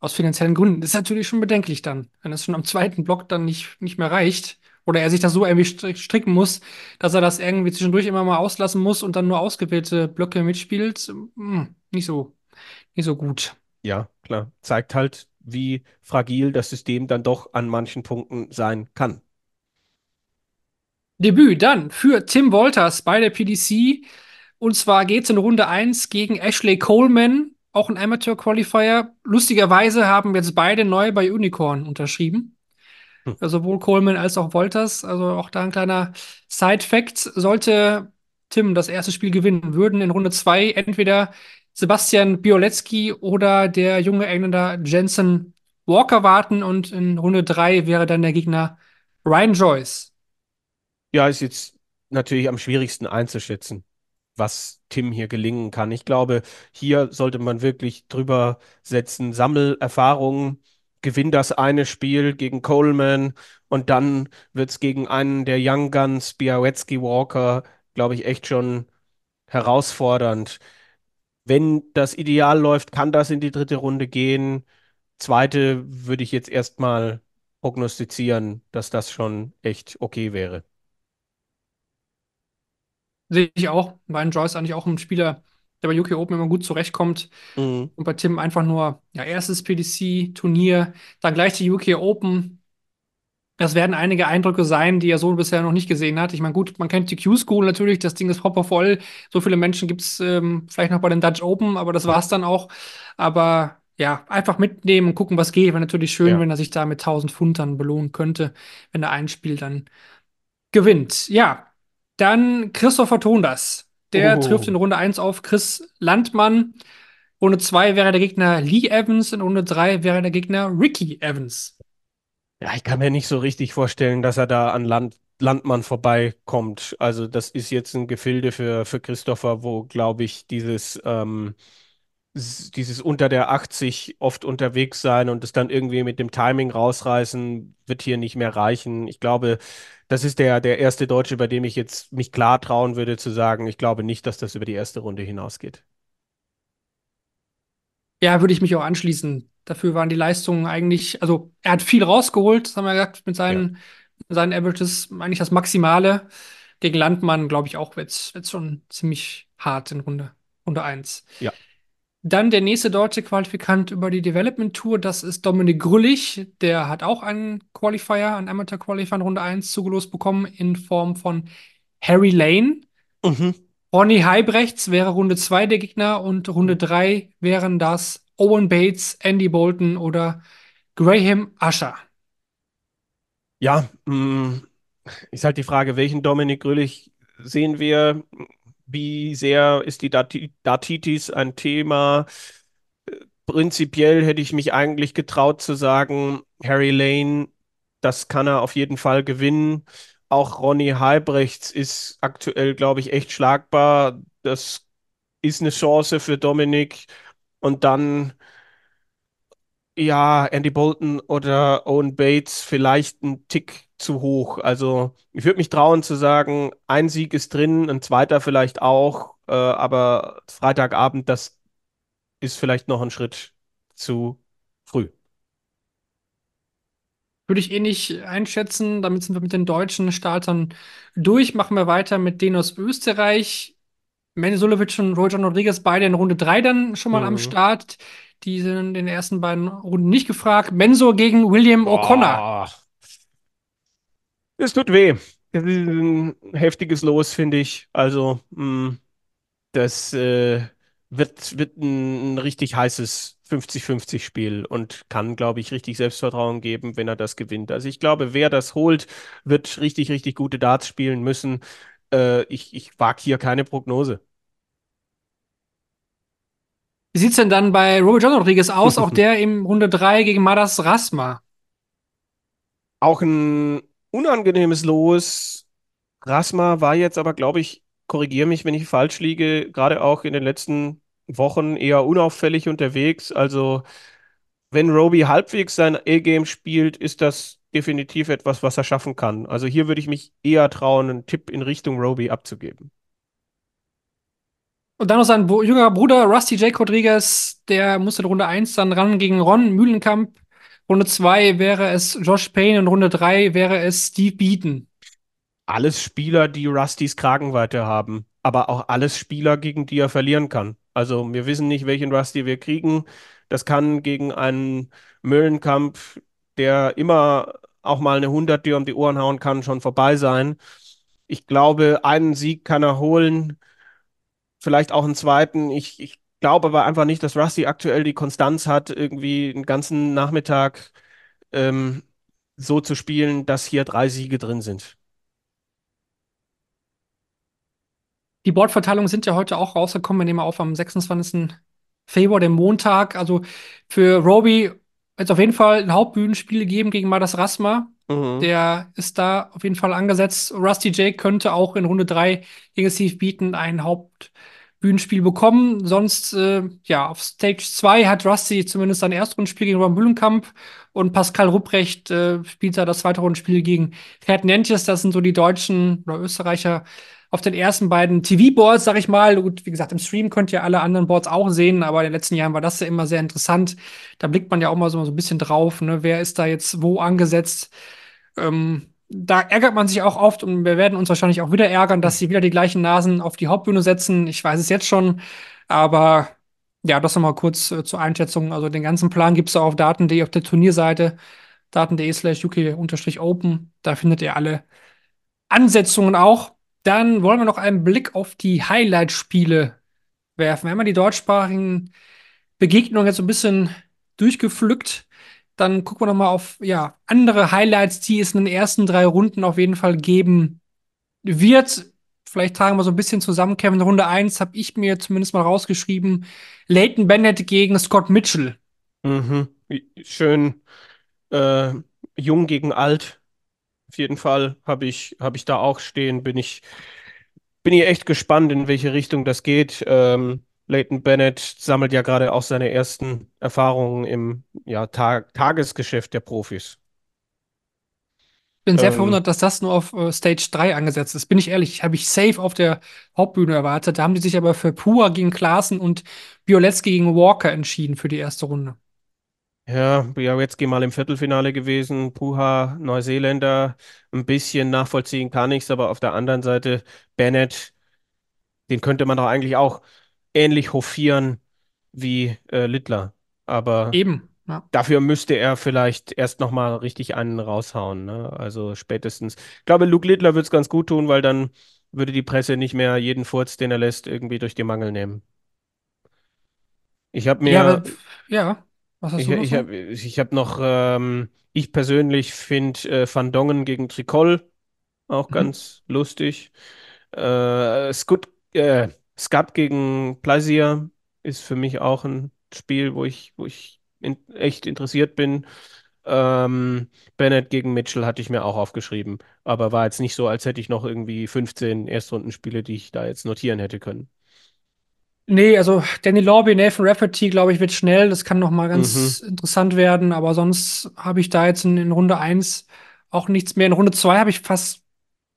S2: aus finanziellen Gründen. Das ist natürlich schon bedenklich dann, wenn es schon am zweiten Block dann nicht, nicht mehr reicht. Oder er sich das so irgendwie stricken muss, dass er das irgendwie zwischendurch immer mal auslassen muss und dann nur ausgewählte Blöcke mitspielt. Hm, nicht so, nicht so gut.
S4: Ja, klar. Zeigt halt, wie fragil das System dann doch an manchen Punkten sein kann.
S2: Debüt dann für Tim Wolters bei der PDC. Und zwar geht es in Runde 1 gegen Ashley Coleman auch ein Amateur-Qualifier. Lustigerweise haben jetzt beide neu bei Unicorn unterschrieben. Hm. Also sowohl Coleman als auch Wolters. Also auch da ein kleiner Side-Fact. Sollte Tim das erste Spiel gewinnen, würden in Runde 2 entweder Sebastian Biolecki oder der junge Engländer Jensen Walker warten und in Runde 3 wäre dann der Gegner Ryan Joyce.
S4: Ja, ist jetzt natürlich am schwierigsten einzuschätzen was Tim hier gelingen kann. Ich glaube, hier sollte man wirklich drüber setzen, Sammelerfahrungen, gewinn das eine Spiel gegen Coleman und dann wird es gegen einen der Young Guns, Białecki Walker, glaube ich, echt schon herausfordernd. Wenn das ideal läuft, kann das in die dritte Runde gehen. Zweite würde ich jetzt erstmal prognostizieren, dass das schon echt okay wäre.
S2: Sehe ich auch. Ryan Joyce ist eigentlich auch ein Spieler, der bei UK Open immer gut zurechtkommt. Mhm. Und bei Tim einfach nur, ja, erstes PDC-Turnier, dann gleich die UK Open. Das werden einige Eindrücke sein, die er so bisher noch nicht gesehen hat. Ich meine, gut, man kennt die Q-School natürlich, das Ding ist proper voll. So viele Menschen gibt es ähm, vielleicht noch bei den Dutch Open, aber das war es dann auch. Aber ja, einfach mitnehmen und gucken, was geht. Wäre natürlich schön, ja. wenn er sich da mit 1000 Pfund dann belohnen könnte, wenn er ein Spiel dann gewinnt. Ja, dann Christopher Tondas. Der oh. trifft in Runde 1 auf Chris Landmann. Runde 2 wäre der Gegner Lee Evans, in Runde 3 wäre der Gegner Ricky Evans.
S4: Ja, ich kann mir nicht so richtig vorstellen, dass er da an Land, Landmann vorbeikommt. Also, das ist jetzt ein Gefilde für, für Christopher, wo, glaube ich, dieses, ähm, dieses unter der 80 oft unterwegs sein und es dann irgendwie mit dem Timing rausreißen, wird hier nicht mehr reichen. Ich glaube, das ist der, der erste Deutsche, bei dem ich jetzt mich klar trauen würde zu sagen, ich glaube nicht, dass das über die erste Runde hinausgeht.
S2: Ja, würde ich mich auch anschließen. Dafür waren die Leistungen eigentlich, also er hat viel rausgeholt, das haben wir gesagt, mit seinen, ja. seinen Averages eigentlich das Maximale. Gegen Landmann, glaube ich, auch wird es schon ziemlich hart in Runde, Runde 1.
S4: Ja.
S2: Dann der nächste deutsche Qualifikant über die Development Tour, das ist Dominik Grüllich. Der hat auch einen Qualifier, einen Amateur Qualifier in Runde 1 zugelost bekommen in Form von Harry Lane. Mhm. Ronny Heibrechts wäre Runde 2 der Gegner und Runde 3 wären das Owen Bates, Andy Bolton oder Graham Usher.
S4: Ja, mh, ist halt die Frage, welchen Dominik Grüllich sehen wir? Wie sehr ist die Dati Datitis ein Thema? Prinzipiell hätte ich mich eigentlich getraut zu sagen, Harry Lane, das kann er auf jeden Fall gewinnen. Auch Ronny Halbrechts ist aktuell, glaube ich, echt schlagbar. Das ist eine Chance für Dominik. Und dann, ja, Andy Bolton oder Owen Bates vielleicht ein Tick zu hoch. Also ich würde mich trauen zu sagen, ein Sieg ist drin, ein zweiter vielleicht auch. Äh, aber Freitagabend, das ist vielleicht noch ein Schritt zu früh.
S2: Würde ich eh nicht einschätzen. Damit sind wir mit den deutschen Startern durch. Machen wir weiter mit denen aus Österreich. Manny Sulovic und Roger Rodriguez beide in Runde 3 dann schon mal am
S4: Mhm.
S2: Start. Die sind in den ersten beiden Runden nicht gefragt. Mensur gegen William O'Connor.
S4: Es tut weh. Das ist ein heftiges Los, finde ich. Also, mh, das äh, wird, wird ein, ein richtig heißes 50-50-Spiel und kann, glaube ich, richtig Selbstvertrauen geben, wenn er das gewinnt. Also ich glaube, wer das holt, wird richtig, richtig gute Darts spielen müssen. Äh, ich ich wage hier keine Prognose.
S2: Wie sieht's denn dann bei Robert John Rodriguez aus? Auch der im Runde 3 gegen Madas Rasma.
S4: Auch ein unangenehmes Los. Rasma war jetzt aber, glaube ich, korrigiere mich, wenn ich falsch liege, gerade auch in den letzten Wochen eher unauffällig unterwegs. Also, wenn Roby halbwegs sein A-Game spielt, ist das definitiv etwas, was er schaffen kann. Also hier würde ich mich eher trauen, einen Tipp in Richtung Roby abzugeben.
S2: Und dann noch sein jüngerer Bruder Rusty Jake Rodriguez, der musste in Runde 1 dann ran gegen Ron Mühlenkamp. Runde 2 wäre es Josh Payne und Runde 3 wäre es Steve Beaton.
S4: Alles Spieler, die Rustys Kragenweite haben, aber auch alles Spieler, gegen die er verlieren kann. Also wir wissen nicht, welchen Rusty wir kriegen. Das kann gegen einen Müllenkamp, der immer auch mal eine 100 dir um die Ohren hauen kann, schon vorbei sein. Ich glaube, einen Sieg kann er holen, vielleicht auch einen zweiten. Ich, ich glaube aber einfach nicht, dass Rusty aktuell die Konstanz hat, irgendwie einen ganzen Nachmittag ähm, so zu spielen, dass hier drei Siege drin sind.
S2: Die Boardverteilungen sind ja heute auch rausgekommen. Wir nehmen auf am 26. Februar, dem Montag. Also für Roby wird es auf jeden Fall ein Hauptbühnenspiel geben gegen Madas Rasma.
S4: Mhm.
S2: Der ist da auf jeden Fall angesetzt. Rusty Jake könnte auch in Runde 3 gegen Steve Beaton ein Hauptbühnenspiel bekommen. Sonst, äh, ja, auf Stage 2 hat Rusty zumindest sein Erstrundenspiel gegen Ron Mühlenkamp und Pascal Rupprecht äh, spielt da das zweite Rundenspiel gegen Gerd Nentjes. Das sind so die Deutschen oder Österreicher auf den ersten beiden TV-Boards, sag ich mal. Gut, wie gesagt, im Stream könnt ihr alle anderen Boards auch sehen, aber in den letzten Jahren war das ja immer sehr interessant. Da blickt man ja auch mal so, so ein bisschen drauf, ne? Wer ist da jetzt wo angesetzt? Ähm, da ärgert man sich auch oft und wir werden uns wahrscheinlich auch wieder ärgern, dass sie wieder die gleichen Nasen auf die Hauptbühne setzen. Ich weiß es jetzt schon, aber ja, das nochmal kurz äh, zur Einschätzung. Also den ganzen Plan gibt es auf daten.de auf der Turnierseite, daten.de slash uk-open. Da findet ihr alle Ansetzungen auch. Dann wollen wir noch einen Blick auf die Highlight-Spiele werfen. Wir haben ja die deutschsprachigen Begegnungen jetzt so ein bisschen durchgepflückt. Dann gucken wir noch mal auf ja, andere Highlights, die es in den ersten drei Runden auf jeden Fall geben wird. Vielleicht tragen wir so ein bisschen zusammen. Kevin, Runde 1 habe ich mir zumindest mal rausgeschrieben. Leighton Bennett gegen Scott Mitchell.
S4: Mhm. Schön äh, jung gegen alt. Auf jeden Fall habe ich, hab ich da auch stehen. Bin ich, bin ich echt gespannt, in welche Richtung das geht. Ähm, Leighton Bennett sammelt ja gerade auch seine ersten Erfahrungen im ja, Tag Tagesgeschäft der Profis.
S2: Bin sehr
S4: Ähm.
S2: verwundert, dass das nur auf äh, Stage 3 angesetzt ist. Bin ich ehrlich, habe ich safe auf der Hauptbühne erwartet. Da haben die sich aber für Pua gegen Klaassen und Biolecki gegen Walker entschieden für die erste Runde.
S4: Ja, Białecki mal im Viertelfinale gewesen, Puha, Neuseeländer, ein bisschen nachvollziehen kann ich's, aber auf der anderen Seite Bennett, den könnte man doch eigentlich auch ähnlich hofieren wie äh, Littler. Aber
S2: Eben, ja.
S4: dafür müsste er vielleicht erst nochmal richtig einen raushauen. Ne? Also spätestens. Ich glaube, Luke Littler würde es ganz gut tun, weil dann würde die Presse nicht mehr jeden Furz, den er lässt, irgendwie durch die Mangel nehmen. Ich habe mir.
S2: Ja, aber, ja. Was hast
S4: Ich,
S2: du noch
S4: ich habe ich hab noch ähm, ich persönlich finde äh, Van Dongen gegen Tricol auch
S2: Mhm.
S4: ganz lustig. Äh, Scut, äh, Scut gegen Plaisir ist für mich auch ein Spiel, wo ich, wo ich in, echt interessiert bin. Ähm, Bennett gegen Mitchell hatte ich mir auch aufgeschrieben, aber war jetzt nicht so, als hätte ich noch irgendwie 15 Erstrundenspiele, die ich da jetzt notieren hätte können.
S2: Nee, also Danny Lorby, Nathan Rafferty, glaube ich, wird schnell. Das kann noch mal
S4: Mhm.
S2: ganz interessant werden. Aber sonst habe ich da jetzt in, in Runde 1 auch nichts mehr. In Runde 2 habe ich fast,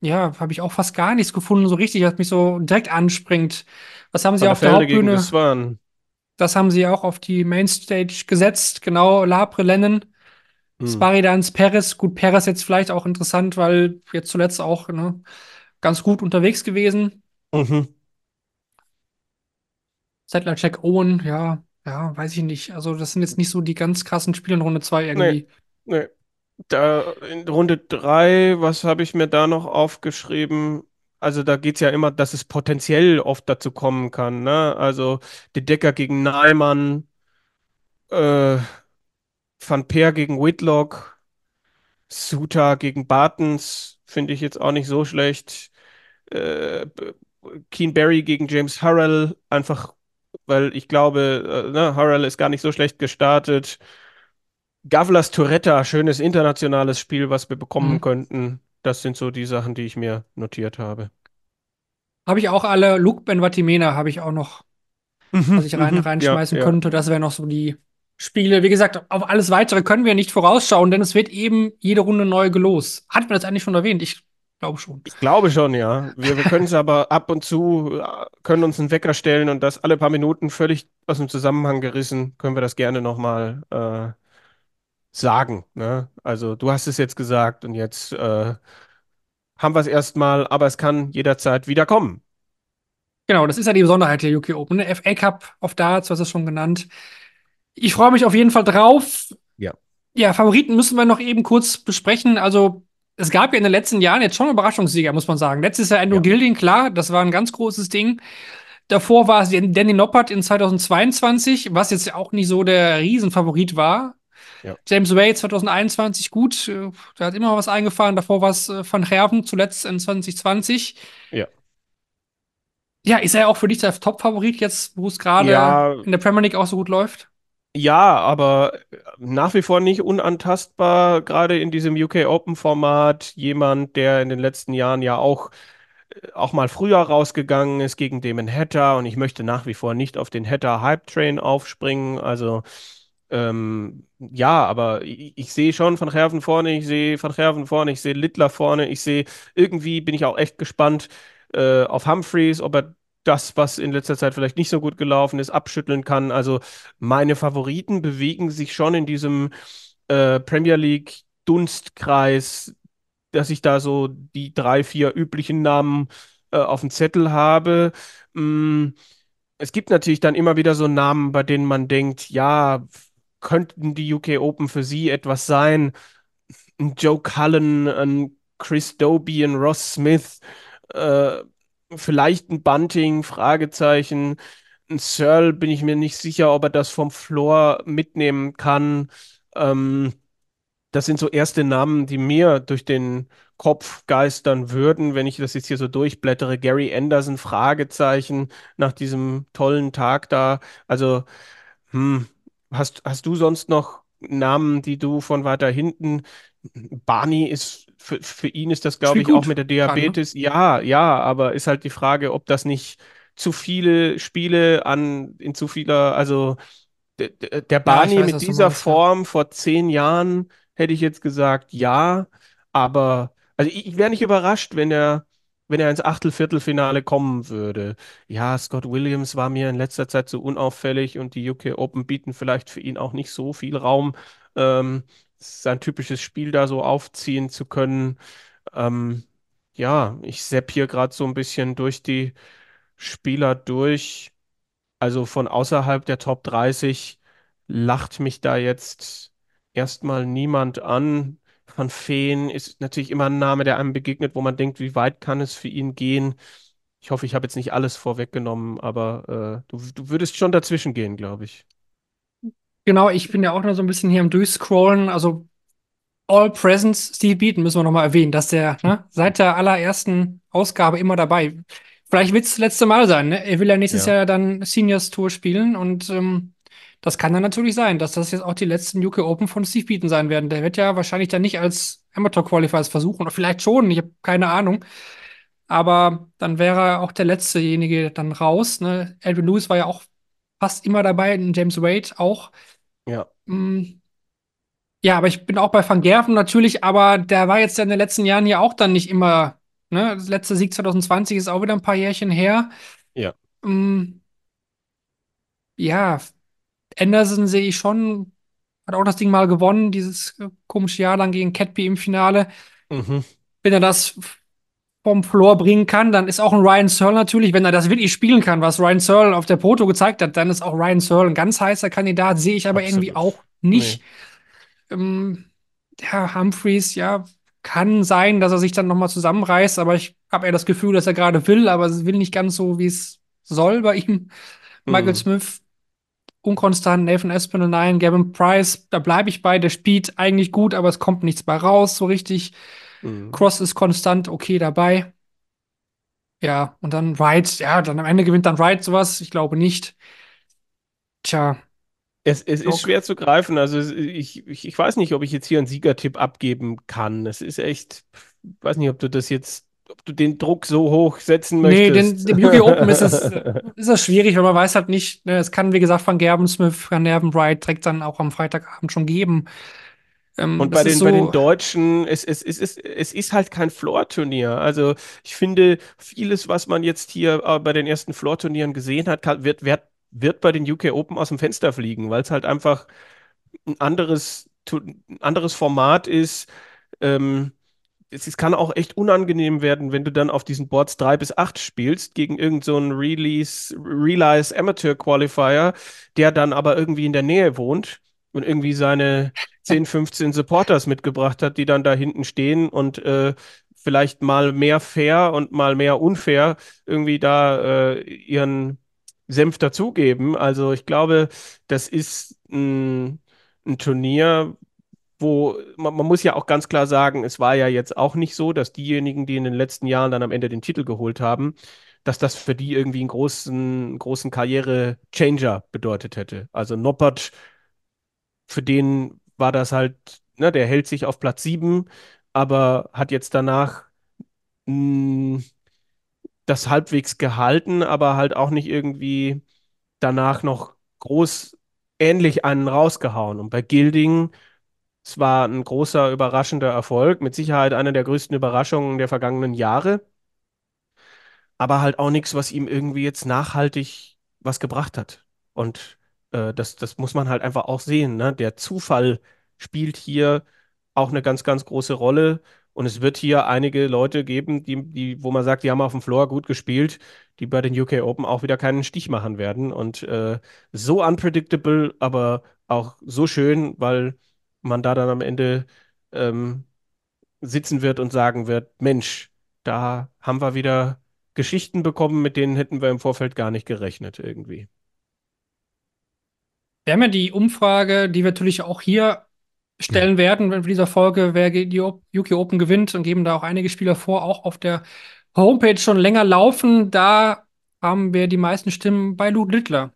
S2: ja, habe ich auch fast gar nichts gefunden, so richtig, was mich so direkt anspringt. Was haben sie auf der Hauptbühne? Das haben sie auch auf die Mainstage gesetzt. Genau, Labre, Lennon,
S4: Hm.
S2: Sparidans, Perez. Gut, Perez jetzt vielleicht auch interessant, weil jetzt zuletzt auch ne, ganz gut unterwegs gewesen.
S4: Mhm.
S2: Settler Jack Owen, ja, ja, weiß ich nicht. Also, das sind jetzt nicht so die ganz krassen Spiele in Runde 2
S4: Nee,
S2: irgendwie.
S4: nee. Da in Runde drei, was habe ich mir da noch aufgeschrieben? Also da geht es ja immer, dass es potenziell oft dazu kommen kann, ne? Also De Decker gegen Neiman, äh, Van Peer gegen Whitlock, Suter gegen Bartens, finde ich jetzt auch nicht so schlecht. Äh, Keen Barry gegen James Harrell, einfach, weil ich glaube, äh, ne, Harrell ist gar nicht so schlecht gestartet. Gavlas Touretta, schönes internationales Spiel, was wir bekommen
S2: Mhm.
S4: könnten. Das sind so die Sachen, die ich mir notiert habe.
S2: Habe ich auch alle. Luke Benvatimena habe ich auch noch, was
S4: Mhm,
S2: ich rein,
S4: mhm, ja,
S2: reinschmeißen
S4: ja.
S2: könnte. Das wären noch so die Spiele. Wie gesagt, auf alles weitere können wir nicht vorausschauen, denn es wird eben jede Runde neu gelost. Hat man das eigentlich schon erwähnt? Ich glaube schon.
S4: Ich glaube schon, ja. Wir, wir können es aber ab und zu, äh, können uns einen Wecker stellen und das alle paar Minuten völlig aus dem Zusammenhang gerissen, können wir das gerne nochmal äh, sagen. Ne? Also du hast es jetzt gesagt und jetzt äh, haben wir es erstmal, aber es kann jederzeit wieder kommen.
S2: Genau, das ist ja die Besonderheit der UK Open. Ne? FA Cup auf Darts, was ist schon genannt. Ich freue mich auf jeden Fall drauf.
S4: Ja.
S2: Ja, Favoriten müssen wir noch eben kurz besprechen. Also, es gab ja in den letzten Jahren jetzt schon Überraschungssieger, muss man sagen. Letztes Jahr Andrew
S4: Ja.
S2: Gilding, klar, das war ein ganz großes Ding. Davor war es Danny Noppert in 2022, was jetzt auch nicht so der Riesenfavorit war.
S4: Ja.
S2: James Wade 2021 gut, äh, der hat immer was eingefahren. Davor war es äh, Van Gerven, zuletzt in 2020.
S4: Ja.
S2: Ja, ist er auch für dich der Top-Favorit jetzt, wo es gerade
S4: Ja.
S2: in der Premier League auch so gut läuft?
S4: Ja, aber nach wie vor nicht unantastbar, gerade in diesem UK Open Format. Jemand, der in den letzten Jahren ja auch, äh, auch mal früher rausgegangen ist gegen Damon Hatter und ich möchte nach wie vor nicht auf den Hatter Hype Train aufspringen. Also, ähm, ja, aber ich, ich sehe schon Van Gerven vorne, ich sehe Van Gerven vorne, ich sehe Littler vorne, ich sehe, irgendwie bin ich auch echt gespannt, äh, auf Humphreys, ob er das, was in letzter Zeit vielleicht nicht so gut gelaufen ist, abschütteln kann. Also, meine Favoriten bewegen sich schon in diesem äh, Premier League Dunstkreis, dass ich da so die drei, vier üblichen Namen äh, auf dem Zettel habe. Mm, es gibt natürlich dann immer wieder so Namen, bei denen man denkt, ja, könnten die UK Open für sie etwas sein? Ein Joe Cullen, ein Chris Doby, ein Ross Smith, äh, vielleicht ein Bunting, Fragezeichen. Ein Searle bin ich mir nicht sicher, ob er das vom Floor mitnehmen kann. Ähm, das sind so erste Namen, die mir durch den Kopf geistern würden, wenn ich das jetzt hier so durchblättere. Gary Anderson, Fragezeichen, nach diesem tollen Tag da. Also, hm, hast, hast du sonst noch Namen, die du von weiter hinten? Barney ist, für, für ihn ist das, glaube ich, auch mit der
S2: gerade, ne?
S4: Diabetes. Ja, ja, aber ist halt die Frage, ob das nicht zu viele Spiele an, in zu vieler, also der, der der
S2: Ja,
S4: Barney
S2: weiß,
S4: mit dieser
S2: meinst, ja.
S4: Form vor zehn Jahren hätte ich jetzt gesagt, ja, aber also ich, ich wäre nicht überrascht, wenn er, wenn er ins Achtel-Viertelfinale kommen würde. Ja, Scott Williams war mir in letzter Zeit so unauffällig und die UK Open bieten vielleicht für ihn auch nicht so viel Raum, ähm, sein typisches Spiel da so aufziehen zu können. Ähm, ja, ich sepp hier gerade so ein bisschen durch die Spieler durch. Also von außerhalb der Top 30 lacht mich da jetzt erstmal niemand an. Van Veen ist natürlich immer ein Name, der einem begegnet, wo man denkt, wie weit kann es für ihn gehen? Ich hoffe, ich habe jetzt nicht alles vorweggenommen, aber äh, du, du würdest schon dazwischen gehen, glaube ich.
S2: Genau, ich bin ja auch noch so ein bisschen hier am Durchscrollen. Also All Presents Steve Beaton müssen wir nochmal erwähnen, dass der ne, seit der allerersten Ausgabe immer dabei. Vielleicht wird es das letzte Mal sein. Ne? Er will ja nächstes
S4: Ja.
S2: Jahr dann Seniors Tour spielen und ähm, das kann dann natürlich sein, dass das jetzt auch die letzten UK Open von Steve Beaton sein werden. Der wird ja wahrscheinlich dann nicht als Amateur Qualifiers versuchen oder vielleicht schon, ich habe keine Ahnung. Aber dann wäre auch der letztejenige dann raus. Ne? Edwin Lewis war ja auch fast immer dabei, James Wade auch.
S4: Ja.
S2: Mm. Ja, aber ich bin auch bei Van Gerven natürlich, aber der war jetzt ja in den letzten Jahren ja auch dann nicht immer, ne? Das letzte Sieg 2020 ist auch wieder ein paar Jährchen her.
S4: Ja.
S2: Mm. Ja, Anderson sehe ich schon, hat auch das Ding mal gewonnen, dieses äh, komische Jahr lang gegen Catby im Finale.
S4: Mhm.
S2: Wenn er das vom Floor bringen kann, dann ist auch ein Ryan Searle natürlich, wenn er das wirklich spielen kann, was Ryan Searle auf der Proto gezeigt hat, dann ist auch Ryan Searle ein ganz heißer Kandidat, sehe ich aber
S4: Absolut.
S2: irgendwie auch nicht. Ähm, ja, Humphreys, ja, kann sein, dass er sich dann nochmal zusammenreißt, aber ich habe eher das Gefühl, dass er gerade will, aber es will nicht ganz so, wie es soll bei ihm. Michael
S4: Mhm.
S2: Smith, unkonstant, Nathan Espinel, nein, Gavin Price, da bleibe ich bei, der spielt eigentlich gut, aber es kommt nichts bei raus, so richtig.
S4: Mhm.
S2: Cross ist konstant okay dabei. Ja, und dann Wright, ja, dann am Ende gewinnt dann Wright sowas, ich glaube nicht. Tja,
S4: Es, es ist schwer zu greifen. Also ich, ich, ich weiß nicht, ob ich jetzt hier einen Siegertipp abgeben kann. Es ist echt, ich weiß nicht, ob du das jetzt, ob du den Druck so hoch setzen
S2: nee, den,
S4: möchtest.
S2: dem UK Open ist es, ist es schwierig, weil man weiß halt nicht, ne, es kann, wie gesagt, von Gerben Smith, Van Nerven Wright direkt dann auch am Freitagabend schon geben. Ähm,
S4: Und bei den, bei
S2: so-
S4: den Deutschen, es, es, es, es, es ist halt kein Floor-Turnier. Also ich finde, vieles, was man jetzt hier äh, bei den ersten Floor-Turnieren gesehen hat, kann, wird, wird, wird bei den UK Open aus dem Fenster fliegen, weil es halt einfach ein anderes, ein anderes Format ist. Ähm, es, es kann auch echt unangenehm werden, wenn du dann auf diesen Boards 3 bis 8 spielst gegen irgendeinen so Release, Realize Amateur Qualifier, der dann aber irgendwie in der Nähe wohnt und irgendwie seine 10, 15 Supporters mitgebracht hat, die dann da hinten stehen und äh, vielleicht mal mehr fair und mal mehr unfair irgendwie da äh, ihren Senf dazugeben. Also ich glaube, das ist ein, ein Turnier, wo man, man muss ja auch ganz klar sagen, es war ja jetzt auch nicht so, dass diejenigen, die in den letzten Jahren dann am Ende den Titel geholt haben, dass das für die irgendwie einen großen, großen Karriere-Changer bedeutet hätte. Also Noppert, für den war das halt, ne, der hält sich auf Platz 7, aber hat jetzt danach mh, das halbwegs gehalten, aber halt auch nicht irgendwie danach noch groß ähnlich einen rausgehauen. Und bei Gilding, es war ein großer, überraschender Erfolg, mit Sicherheit eine der größten Überraschungen der vergangenen Jahre, aber halt auch nichts, was ihm irgendwie jetzt nachhaltig was gebracht hat. Und äh, das, das muss man halt einfach auch sehen, ne? Der Zufall spielt hier auch eine ganz, ganz große Rolle. Und es wird hier einige Leute geben, die, die, wo man sagt, die haben auf dem Floor gut gespielt, die bei den UK Open auch wieder keinen Stich machen werden. Und äh, so unpredictable, aber auch so schön, weil man da dann am Ende ähm, sitzen wird und sagen wird, Mensch, da haben wir wieder Geschichten bekommen, mit denen hätten wir im Vorfeld gar nicht gerechnet irgendwie.
S2: Wir haben ja die Umfrage, die wir natürlich auch hier stellen werden, wenn wir dieser Folge, wer die UK Open gewinnt und geben da auch einige Spieler vor, auch auf der Homepage schon länger laufen. Da haben wir die meisten Stimmen bei Luke Littler.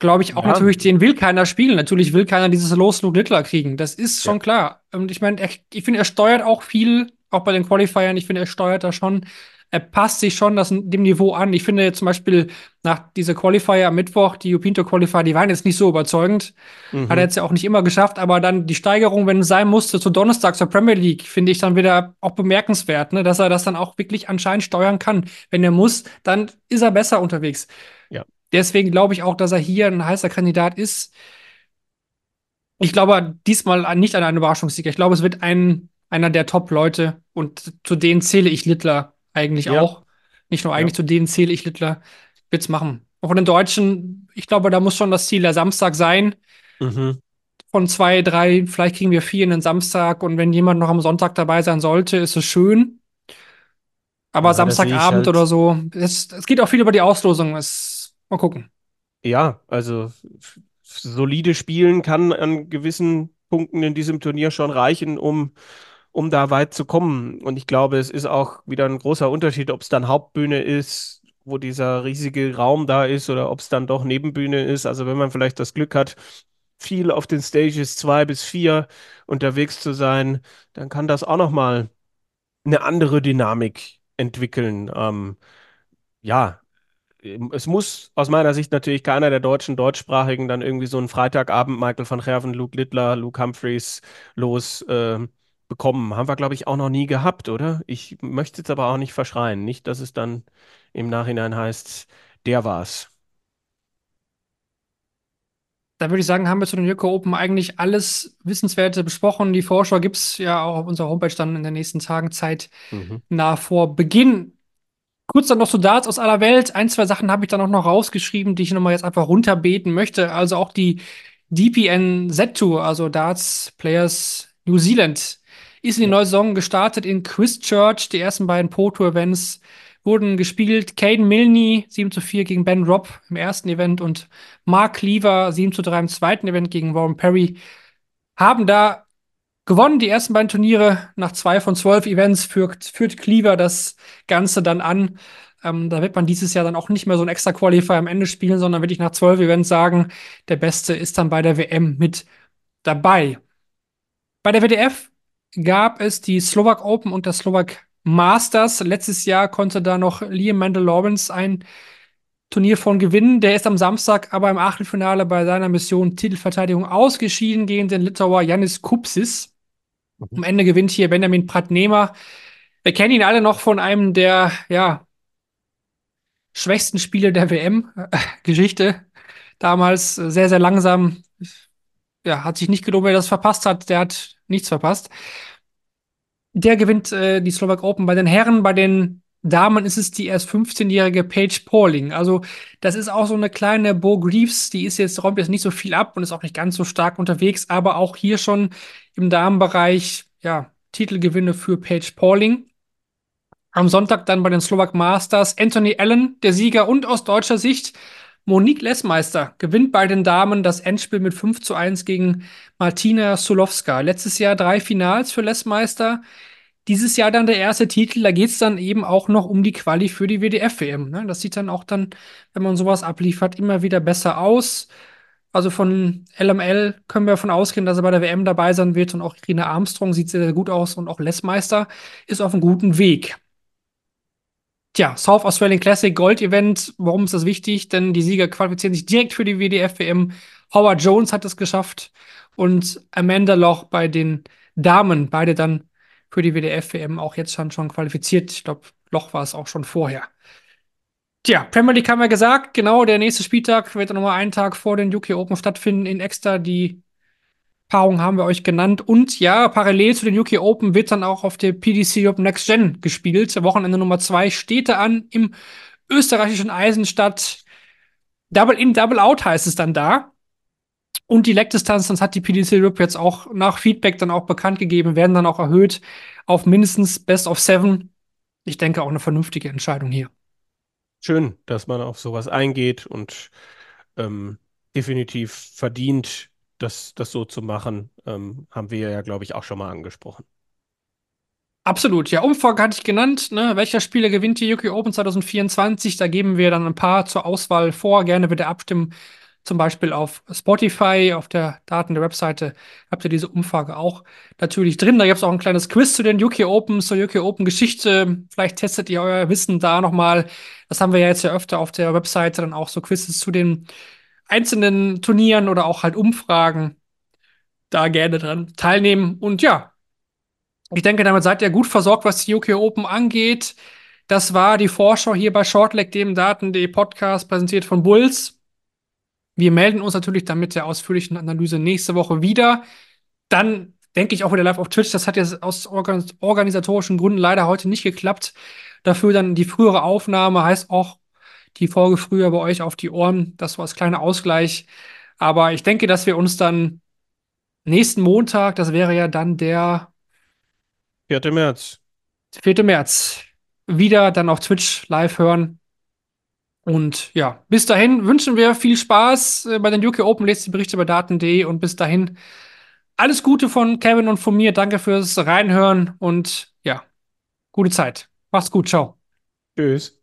S2: Glaube ich auch
S4: Ja.
S2: natürlich, den will keiner spielen. Natürlich will keiner dieses Los Luke Littler kriegen. Das ist schon
S4: Ja.
S2: klar. Und ich meine, ich finde, er steuert auch viel, auch bei den Qualifiern. Ich finde, er steuert da schon. Er passt sich schon das, dem Niveau an. Ich finde jetzt zum Beispiel nach dieser Qualifier am Mittwoch, die Upinto Qualifier, die waren jetzt nicht so überzeugend.
S4: Mhm.
S2: Hat er jetzt ja auch nicht immer geschafft, aber dann die Steigerung, wenn es sein musste, zu Donnerstag zur Premier League, finde ich dann wieder auch bemerkenswert, ne? dass er das dann auch wirklich anscheinend steuern kann. Wenn er muss, dann ist er besser unterwegs.
S4: Ja.
S2: Deswegen glaube ich auch, dass er hier ein heißer Kandidat ist. Ich glaube diesmal nicht an einen Überraschungssieger. Ich glaube, es wird ein, einer der Top-Leute und zu denen zähle ich Littler eigentlich
S4: Ja.
S2: auch. Nicht nur eigentlich, zu denen zähle ich Littler. Wird's machen. Und von den Deutschen, ich glaube, da muss schon das Ziel der Samstag sein
S4: Mhm.
S2: von zwei, drei, vielleicht kriegen wir vier in den Samstag und wenn jemand noch am Sonntag dabei sein sollte, ist es schön. Aber
S4: Ja,
S2: Samstagabend
S4: halt-
S2: oder so, es, es geht auch viel über die Auslosung. Es, mal gucken.
S4: Ja, also solide spielen kann an gewissen Punkten in diesem Turnier schon reichen, um, um da weit zu kommen. Und ich glaube, es ist auch wieder ein großer Unterschied, ob es dann Hauptbühne ist, wo dieser riesige Raum da ist, oder ob es dann doch Nebenbühne ist. Also wenn man vielleicht das Glück hat, viel auf den Stages zwei bis vier unterwegs zu sein, dann kann das auch nochmal eine andere Dynamik entwickeln. Ähm, ja, es muss aus meiner Sicht natürlich keiner der deutschen Deutschsprachigen dann irgendwie so einen Freitagabend Michael van Gerven, Luke Littler, Luke Humphreys los äh, bekommen. Haben wir, glaube ich, auch noch nie gehabt, oder? Ich möchte jetzt aber auch nicht verschreien. Nicht, dass es dann im Nachhinein heißt, der war's.
S2: Da würde ich sagen, haben wir zu den Joko Open eigentlich alles Wissenswerte besprochen. Die Vorschau gibt es ja auch auf unserer Homepage dann in den nächsten Tagen Zeit mhm. vor Beginn. Kurz dann noch zu Darts aus aller Welt. Ein, zwei Sachen habe ich dann auch noch rausgeschrieben, die ich nochmal jetzt einfach runterbeten möchte. Also auch die DPN Z-Tour, also Darts Players New Zealand, ist in die neue Saison gestartet in Christchurch. Die ersten beiden Pro-Tour-Events wurden gespielt. Caden Milne 7 zu 4 gegen Ben Robb im ersten Event und Mark Cleaver 7 zu 3 im zweiten Event gegen Warren Perry haben da gewonnen. Die ersten beiden Turniere nach zwei von zwölf Events führt, führt Cleaver das Ganze dann an. Ähm, da wird man dieses Jahr dann auch nicht mehr so ein extra Qualifier am Ende spielen, sondern wirklich nach zwölf Events sagen, der Beste ist dann bei der WM mit dabei. Bei der WDF gab es die Slovak Open und das Slovak Masters. Letztes Jahr konnte da noch Liam Mandel Lawrence ein Turnier von gewinnen. Der ist am Samstag aber im Achtelfinale bei seiner Mission Titelverteidigung ausgeschieden gegen den Litauer Janis Kupsis. Am Ende gewinnt hier Benjamin Pratnehmer. Wir kennen ihn alle noch von einem der, ja, schwächsten Spiele der WM-Geschichte. Damals sehr, sehr langsam. Ja, hat sich nicht gelohnt, wer das verpasst hat. Der hat nichts verpasst. Der gewinnt äh, die Slovak Open bei den Herren, bei den Damen ist es die erst 15-jährige Paige Pauling. Also, das ist auch so eine kleine Bo Greaves, die ist jetzt, räumt jetzt nicht so viel ab und ist auch nicht ganz so stark unterwegs, aber auch hier schon im Damenbereich, ja, Titelgewinne für Paige Pauling. Am Sonntag dann bei den Slovak Masters Anthony Allen, der Sieger und aus deutscher Sicht Monique Lessmeister gewinnt bei den Damen das Endspiel mit 5 zu 1 gegen Martina Sulowska. Letztes Jahr drei Finals für Lessmeister. Dieses Jahr dann der erste Titel, da geht es dann eben auch noch um die Quali für die WDF-WM. Ne? Das sieht dann auch dann, wenn man sowas abliefert, immer wieder besser aus. Also von LML können wir davon ausgehen, dass er bei der WM dabei sein wird und auch Irina Armstrong sieht sehr, sehr gut aus und auch Lessmeister ist auf einem guten Weg. Tja, South Australian Classic Gold Event, warum ist das wichtig? Denn die Sieger qualifizieren sich direkt für die WDF-WM. Howard Jones hat es geschafft und Amanda Loch bei den Damen, beide dann für die WDF-WM auch jetzt schon, schon qualifiziert. Ich glaube, Loch war es auch schon vorher. Tja, Premier League haben wir gesagt, genau, der nächste Spieltag wird dann nochmal einen Tag vor den UK Open stattfinden in Exeter. Die Paarung haben wir euch genannt. Und ja, parallel zu den UK Open wird dann auch auf der PDC Europe Next Gen gespielt. Wochenende Nummer zwei steht da an im österreichischen Eisenstadt. Double in, Double out heißt es dann da. Und die Leckdistanz, das hat die PDC Europe jetzt auch nach Feedback dann auch bekannt gegeben, werden dann auch erhöht auf mindestens Best of Seven. Ich denke auch eine vernünftige Entscheidung hier.
S4: Schön, dass man auf sowas eingeht und ähm, definitiv verdient das, das so zu machen, ähm, haben wir ja, glaube ich, auch schon mal angesprochen.
S2: Absolut, ja, Umfrage hatte ich genannt. Ne? Welcher Spieler gewinnt die UK Open 2024? Da geben wir dann ein paar zur Auswahl vor. Gerne bitte abstimmen, zum Beispiel auf Spotify, auf der Daten der Webseite habt ihr diese Umfrage auch natürlich drin. Da gibt es auch ein kleines Quiz zu den UK Open, zur UK Open Geschichte. Vielleicht testet ihr euer Wissen da nochmal. Das haben wir ja jetzt ja öfter auf der Webseite, dann auch so Quizzes zu den einzelnen Turnieren oder auch halt Umfragen da gerne dran teilnehmen. Und ja, ich denke, damit seid ihr gut versorgt, was die UK Open angeht. Das war die Vorschau hier bei Shortleg, dem Daten.de Podcast, präsentiert von Bulls. Wir melden uns natürlich dann mit der ausführlichen Analyse nächste Woche wieder. Dann denke ich auch wieder live auf Twitch. Das hat jetzt aus organisatorischen Gründen leider heute nicht geklappt. Dafür dann die frühere Aufnahme heißt auch die Folge früher bei euch auf die Ohren. Das war das kleine Ausgleich. Aber ich denke, dass wir uns dann nächsten Montag, das wäre ja dann der
S4: 4. März.
S2: 4. März, wieder dann auf Twitch live hören. Und ja, bis dahin wünschen wir viel Spaß äh, bei den UK Open. Lest die Berichte bei daten.de und bis dahin alles Gute von Kevin und von mir. Danke fürs Reinhören und ja, gute Zeit. Macht's gut. Ciao.
S4: Tschüss.